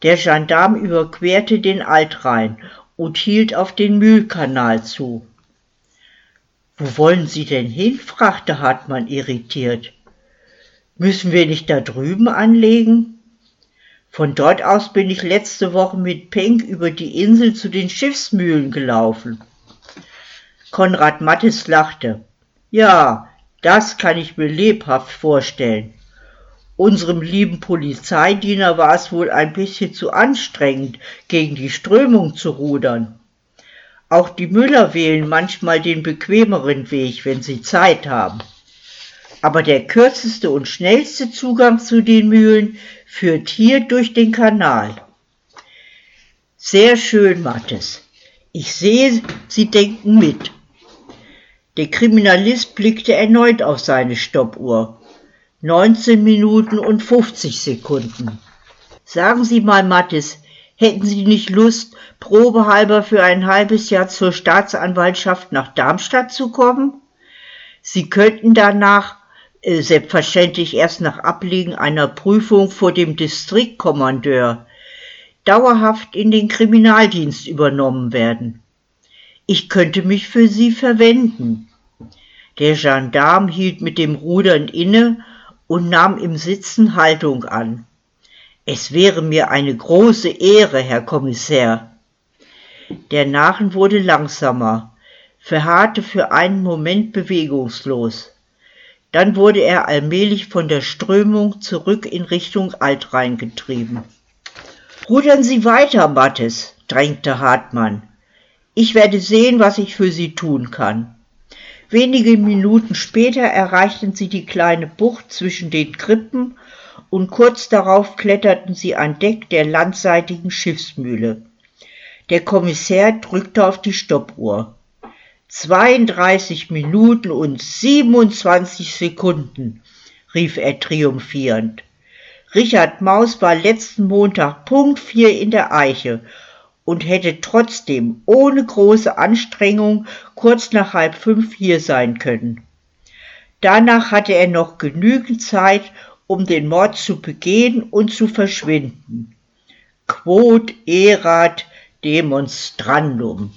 Der Gendarm überquerte den Altrhein und hielt auf den Mühlkanal zu. Wo wollen Sie denn hin? fragte Hartmann irritiert. Müssen wir nicht da drüben anlegen? Von dort aus bin ich letzte Woche mit Penk über die Insel zu den Schiffsmühlen gelaufen. Konrad Mattes lachte. Ja, das kann ich mir lebhaft vorstellen. Unserem lieben Polizeidiener war es wohl ein bisschen zu anstrengend, gegen die Strömung zu rudern. Auch die Müller wählen manchmal den bequemeren Weg, wenn sie Zeit haben. Aber der kürzeste und schnellste Zugang zu den Mühlen führt hier durch den Kanal. Sehr schön, Mattes. Ich sehe, Sie denken mit. Der Kriminalist blickte erneut auf seine Stoppuhr. 19 Minuten und 50 Sekunden. Sagen Sie mal, Mattes, hätten Sie nicht Lust, probehalber für ein halbes Jahr zur Staatsanwaltschaft nach Darmstadt zu kommen? Sie könnten danach äh, selbstverständlich erst nach Ablegen einer Prüfung vor dem Distriktkommandeur, dauerhaft in den Kriminaldienst übernommen werden. Ich könnte mich für Sie verwenden. Der Gendarm hielt mit dem Rudern inne und nahm im Sitzen Haltung an. Es wäre mir eine große Ehre, Herr Kommissär. Der Nachen wurde langsamer, verharrte für einen Moment bewegungslos. Dann wurde er allmählich von der Strömung zurück in Richtung Altrhein getrieben. Rudern Sie weiter, Mattes, drängte Hartmann. Ich werde sehen, was ich für Sie tun kann. Wenige Minuten später erreichten sie die kleine Bucht zwischen den Krippen und kurz darauf kletterten sie an Deck der landseitigen Schiffsmühle. Der Kommissär drückte auf die Stoppuhr. 32 Minuten und 27 Sekunden, rief er triumphierend. Richard Maus war letzten Montag Punkt vier in der Eiche und hätte trotzdem ohne große Anstrengung kurz nach halb fünf hier sein können. Danach hatte er noch genügend Zeit, um den Mord zu begehen und zu verschwinden. Quod erat demonstrandum.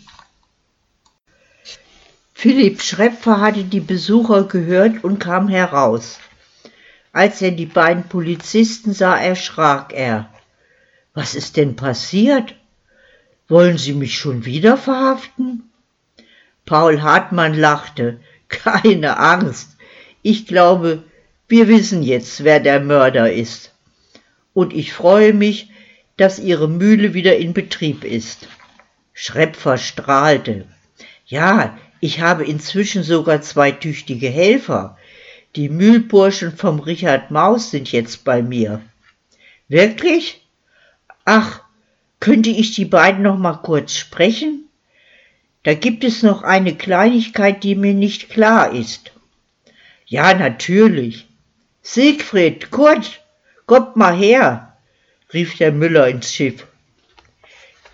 Philipp Schrepfer hatte die Besucher gehört und kam heraus. Als er die beiden Polizisten sah, erschrak er. Was ist denn passiert? Wollen Sie mich schon wieder verhaften? Paul Hartmann lachte. Keine Angst. Ich glaube, wir wissen jetzt, wer der Mörder ist. Und ich freue mich, dass Ihre Mühle wieder in Betrieb ist. Schrepfer strahlte. Ja, ich habe inzwischen sogar zwei tüchtige Helfer. Die Mühlburschen vom Richard Maus sind jetzt bei mir. Wirklich? Ach, könnte ich die beiden noch mal kurz sprechen? Da gibt es noch eine Kleinigkeit, die mir nicht klar ist. Ja, natürlich. Siegfried, Kurt, kommt mal her. rief der Müller ins Schiff.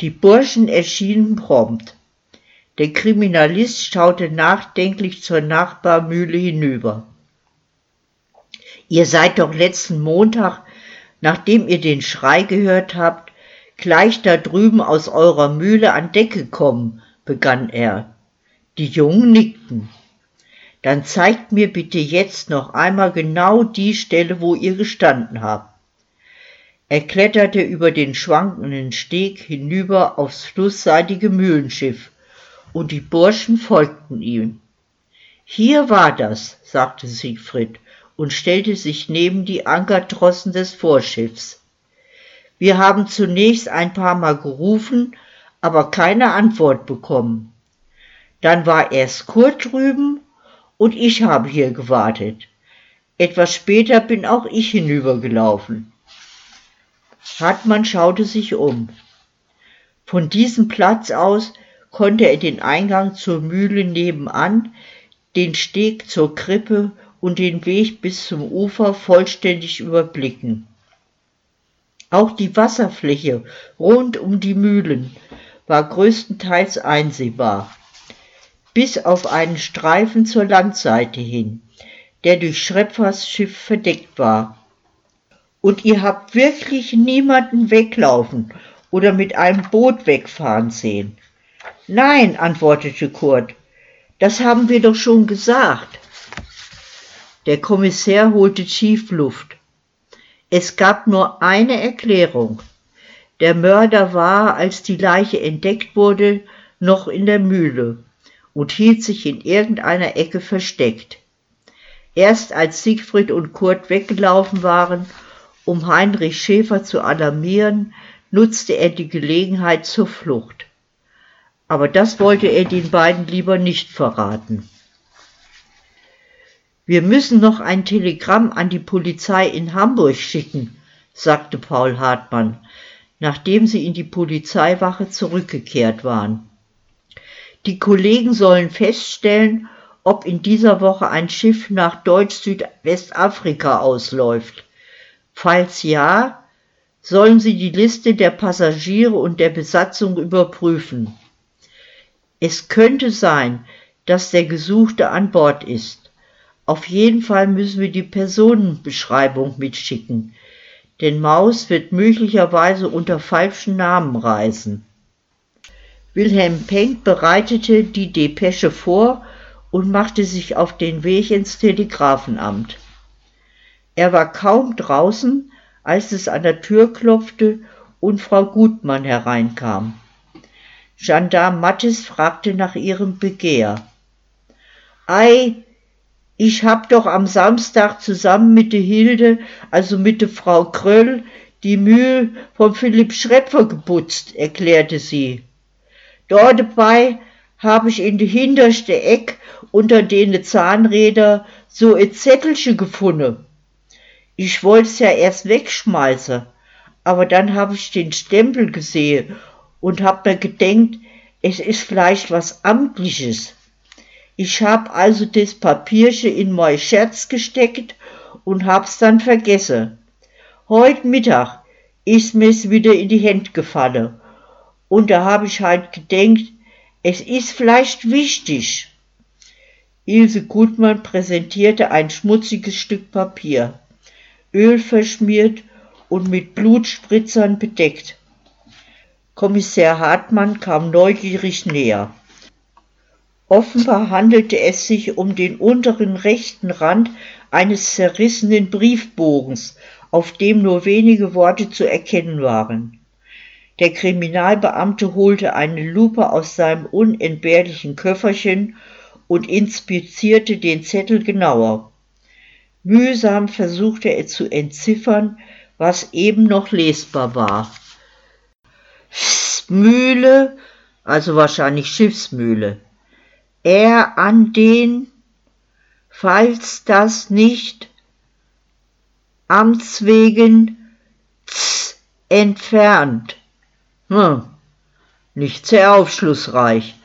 Die Burschen erschienen prompt. Der Kriminalist schaute nachdenklich zur Nachbarmühle hinüber. Ihr seid doch letzten Montag, nachdem ihr den Schrei gehört habt, gleich da drüben aus eurer Mühle an Deck gekommen, begann er. Die Jungen nickten. Dann zeigt mir bitte jetzt noch einmal genau die Stelle, wo ihr gestanden habt. Er kletterte über den schwankenden Steg hinüber aufs flussseitige Mühlenschiff, und die Burschen folgten ihm. Hier war das, sagte Siegfried und stellte sich neben die Ankertrossen des Vorschiffs. Wir haben zunächst ein paar Mal gerufen, aber keine Antwort bekommen. Dann war erst Kurt drüben und ich habe hier gewartet. Etwas später bin auch ich hinübergelaufen. Hartmann schaute sich um. Von diesem Platz aus konnte er den Eingang zur Mühle nebenan, den Steg zur Krippe und den Weg bis zum Ufer vollständig überblicken. Auch die Wasserfläche rund um die Mühlen war größtenteils einsehbar, bis auf einen Streifen zur Landseite hin, der durch Schrepfers Schiff verdeckt war und ihr habt wirklich niemanden weglaufen oder mit einem Boot wegfahren sehen. Nein, antwortete Kurt, das haben wir doch schon gesagt. Der Kommissär holte tief Luft. Es gab nur eine Erklärung. Der Mörder war, als die Leiche entdeckt wurde, noch in der Mühle und hielt sich in irgendeiner Ecke versteckt. Erst als Siegfried und Kurt weggelaufen waren um Heinrich Schäfer zu alarmieren, nutzte er die Gelegenheit zur Flucht. Aber das wollte er den beiden lieber nicht verraten. Wir müssen noch ein Telegramm an die Polizei in Hamburg schicken, sagte Paul Hartmann, nachdem sie in die Polizeiwache zurückgekehrt waren. Die Kollegen sollen feststellen, ob in dieser Woche ein Schiff nach Deutsch-Südwestafrika ausläuft. Falls ja, sollen Sie die Liste der Passagiere und der Besatzung überprüfen. Es könnte sein, dass der Gesuchte an Bord ist. Auf jeden Fall müssen wir die Personenbeschreibung mitschicken, denn Maus wird möglicherweise unter falschen Namen reisen. Wilhelm Penck bereitete die Depesche vor und machte sich auf den Weg ins Telegrafenamt. Er war kaum draußen, als es an der Tür klopfte und Frau Gutmann hereinkam. Gendarm Mattes fragte nach ihrem Begehr. Ei, ich hab doch am Samstag zusammen mit de Hilde, also mit de Frau Kröll, die Mühe von Philipp Schrepfer geputzt, erklärte sie. Dort dabei hab ich in de hinterste Eck unter dene Zahnräder so e Zettelche gefunden. Ich wollt's ja erst wegschmeißen, aber dann hab ich den Stempel gesehen und hab mir gedenkt, es ist vielleicht was Amtliches. Ich hab also das Papierche in mein Scherz gesteckt und hab's dann vergessen. Heut Mittag ist mir's wieder in die Hände gefallen. Und da hab ich halt gedenkt, es ist vielleicht wichtig. Ilse Gutmann präsentierte ein schmutziges Stück Papier. Öl verschmiert und mit Blutspritzern bedeckt. Kommissar Hartmann kam neugierig näher. Offenbar handelte es sich um den unteren rechten Rand eines zerrissenen Briefbogens, auf dem nur wenige Worte zu erkennen waren. Der Kriminalbeamte holte eine Lupe aus seinem unentbehrlichen Köfferchen und inspizierte den Zettel genauer. Mühsam versuchte er zu entziffern, was eben noch lesbar war. Mühle, also wahrscheinlich Schiffsmühle. Er an den, falls das nicht Amts wegen entfernt. Hm, nicht sehr aufschlussreich.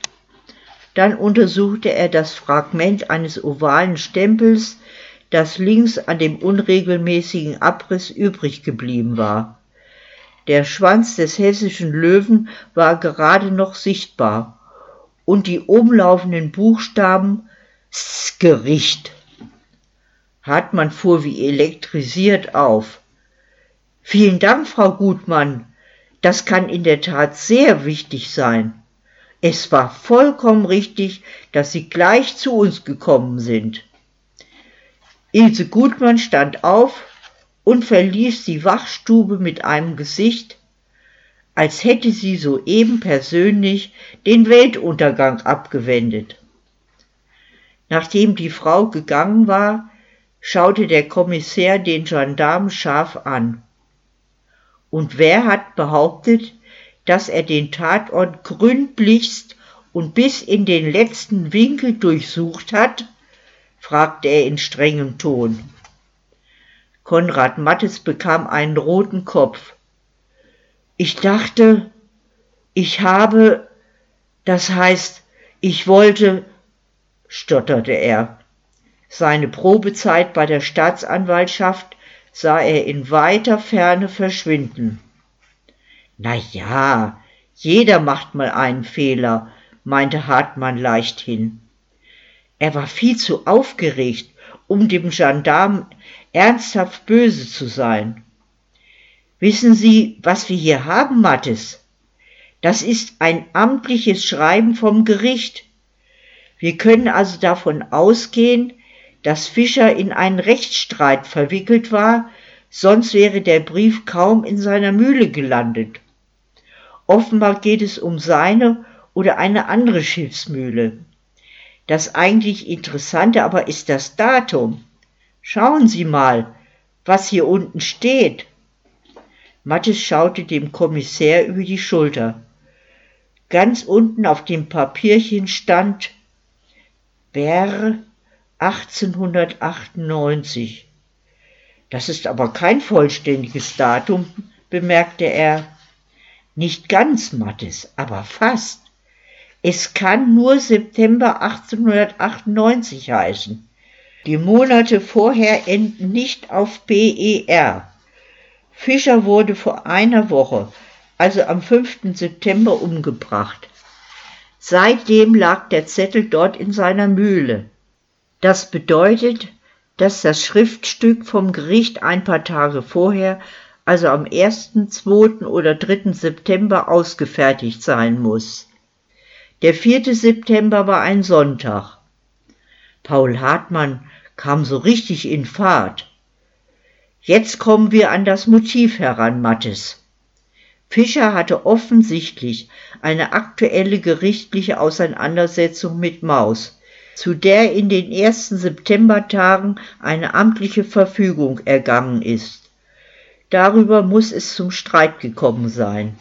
Dann untersuchte er das Fragment eines ovalen Stempels, das links an dem unregelmäßigen Abriss übrig geblieben war. Der Schwanz des hessischen Löwen war gerade noch sichtbar und die umlaufenden Buchstaben S Gericht. Hartmann fuhr wie elektrisiert auf. Vielen Dank, Frau Gutmann. Das kann in der Tat sehr wichtig sein. Es war vollkommen richtig, dass Sie gleich zu uns gekommen sind. Ilse Gutmann stand auf und verließ die Wachstube mit einem Gesicht, als hätte sie soeben persönlich den Weltuntergang abgewendet. Nachdem die Frau gegangen war, schaute der Kommissär den Gendarmen scharf an. Und wer hat behauptet, dass er den Tatort gründlichst und bis in den letzten Winkel durchsucht hat? fragte er in strengem Ton. Konrad Mattes bekam einen roten Kopf. Ich dachte, ich habe, das heißt, ich wollte, stotterte er. Seine Probezeit bei der Staatsanwaltschaft sah er in weiter Ferne verschwinden. Na ja, jeder macht mal einen Fehler, meinte Hartmann leichthin. Er war viel zu aufgeregt, um dem Gendarm ernsthaft böse zu sein. Wissen Sie, was wir hier haben, Mattes? Das ist ein amtliches Schreiben vom Gericht. Wir können also davon ausgehen, dass Fischer in einen Rechtsstreit verwickelt war, sonst wäre der Brief kaum in seiner Mühle gelandet. Offenbar geht es um seine oder eine andere Schiffsmühle. Das eigentlich Interessante aber ist das Datum. Schauen Sie mal, was hier unten steht. Mattes schaute dem Kommissär über die Schulter. Ganz unten auf dem Papierchen stand Bär 1898. Das ist aber kein vollständiges Datum, bemerkte er. Nicht ganz, Mattes, aber fast. Es kann nur September 1898 heißen. Die Monate vorher enden nicht auf BER. Fischer wurde vor einer Woche, also am 5. September, umgebracht. Seitdem lag der Zettel dort in seiner Mühle. Das bedeutet, dass das Schriftstück vom Gericht ein paar Tage vorher, also am 1., 2. oder 3. September ausgefertigt sein muss. Der 4. September war ein Sonntag. Paul Hartmann kam so richtig in Fahrt. Jetzt kommen wir an das Motiv heran, Mattes. Fischer hatte offensichtlich eine aktuelle gerichtliche Auseinandersetzung mit Maus zu der in den ersten Septembertagen eine amtliche Verfügung ergangen ist. Darüber muss es zum Streit gekommen sein.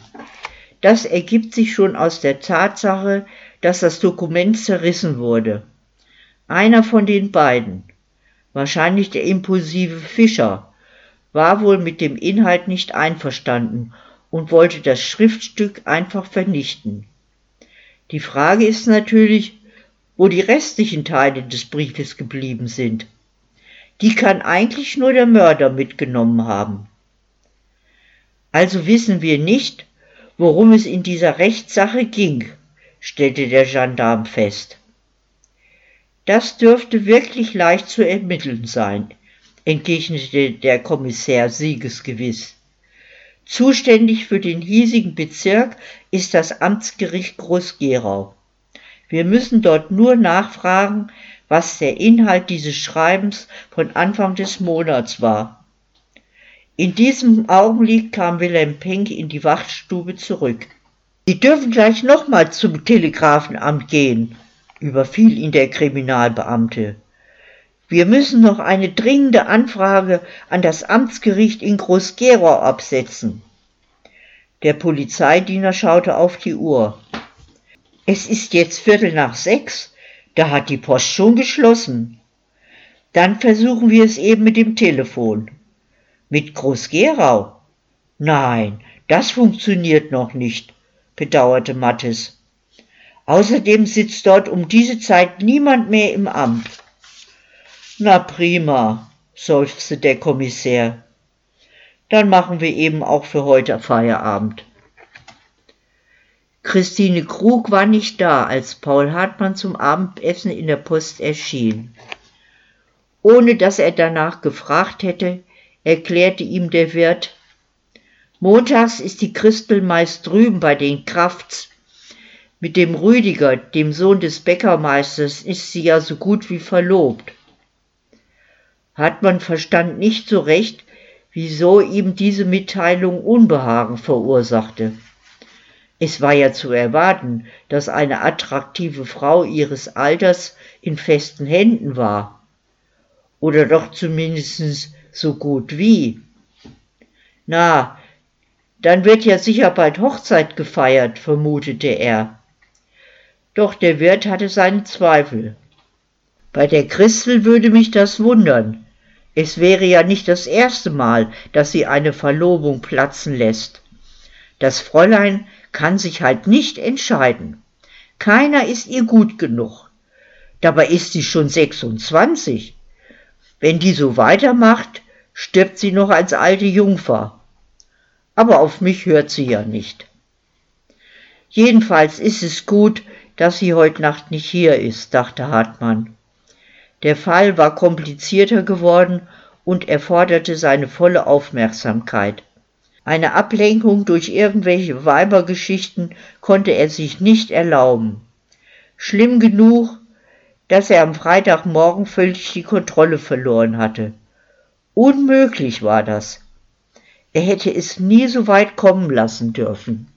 Das ergibt sich schon aus der Tatsache, dass das Dokument zerrissen wurde. Einer von den beiden, wahrscheinlich der impulsive Fischer, war wohl mit dem Inhalt nicht einverstanden und wollte das Schriftstück einfach vernichten. Die Frage ist natürlich, wo die restlichen Teile des Briefes geblieben sind. Die kann eigentlich nur der Mörder mitgenommen haben. Also wissen wir nicht, worum es in dieser Rechtssache ging, stellte der Gendarm fest. Das dürfte wirklich leicht zu ermitteln sein, entgegnete der Kommissär siegesgewiss. Zuständig für den hiesigen Bezirk ist das Amtsgericht Groß-Gerau. Wir müssen dort nur nachfragen, was der Inhalt dieses Schreibens von Anfang des Monats war. In diesem Augenblick kam Wilhelm Penck in die Wachtstube zurück. Sie dürfen gleich nochmal zum Telegrafenamt gehen, überfiel ihn der Kriminalbeamte. Wir müssen noch eine dringende Anfrage an das Amtsgericht in Groß-Gerau absetzen. Der Polizeidiener schaute auf die Uhr. Es ist jetzt Viertel nach sechs, da hat die Post schon geschlossen. Dann versuchen wir es eben mit dem Telefon. Mit Groß-Gerau? Nein, das funktioniert noch nicht, bedauerte Mattes. Außerdem sitzt dort um diese Zeit niemand mehr im Amt. Na prima, seufzte der Kommissär. dann machen wir eben auch für heute Feierabend. Christine Krug war nicht da, als Paul Hartmann zum Abendessen in der Post erschien. Ohne dass er danach gefragt hätte, erklärte ihm der Wirt, Montags ist die Christel meist drüben bei den Krafts. Mit dem Rüdiger, dem Sohn des Bäckermeisters, ist sie ja so gut wie verlobt. Hartmann verstand nicht so recht, wieso ihm diese Mitteilung Unbehagen verursachte. Es war ja zu erwarten, dass eine attraktive Frau ihres Alters in festen Händen war. Oder doch zumindest so gut wie. Na, dann wird ja sicher bald Hochzeit gefeiert, vermutete er. Doch der Wirt hatte seine Zweifel. Bei der Christel würde mich das wundern. Es wäre ja nicht das erste Mal, dass sie eine Verlobung platzen lässt. Das Fräulein kann sich halt nicht entscheiden. Keiner ist ihr gut genug. Dabei ist sie schon 26. Wenn die so weitermacht, stirbt sie noch als alte Jungfer. Aber auf mich hört sie ja nicht. Jedenfalls ist es gut, dass sie heute Nacht nicht hier ist, dachte Hartmann. Der Fall war komplizierter geworden und erforderte seine volle Aufmerksamkeit. Eine Ablenkung durch irgendwelche Weibergeschichten konnte er sich nicht erlauben. Schlimm genug, dass er am Freitagmorgen völlig die Kontrolle verloren hatte. Unmöglich war das. Er hätte es nie so weit kommen lassen dürfen.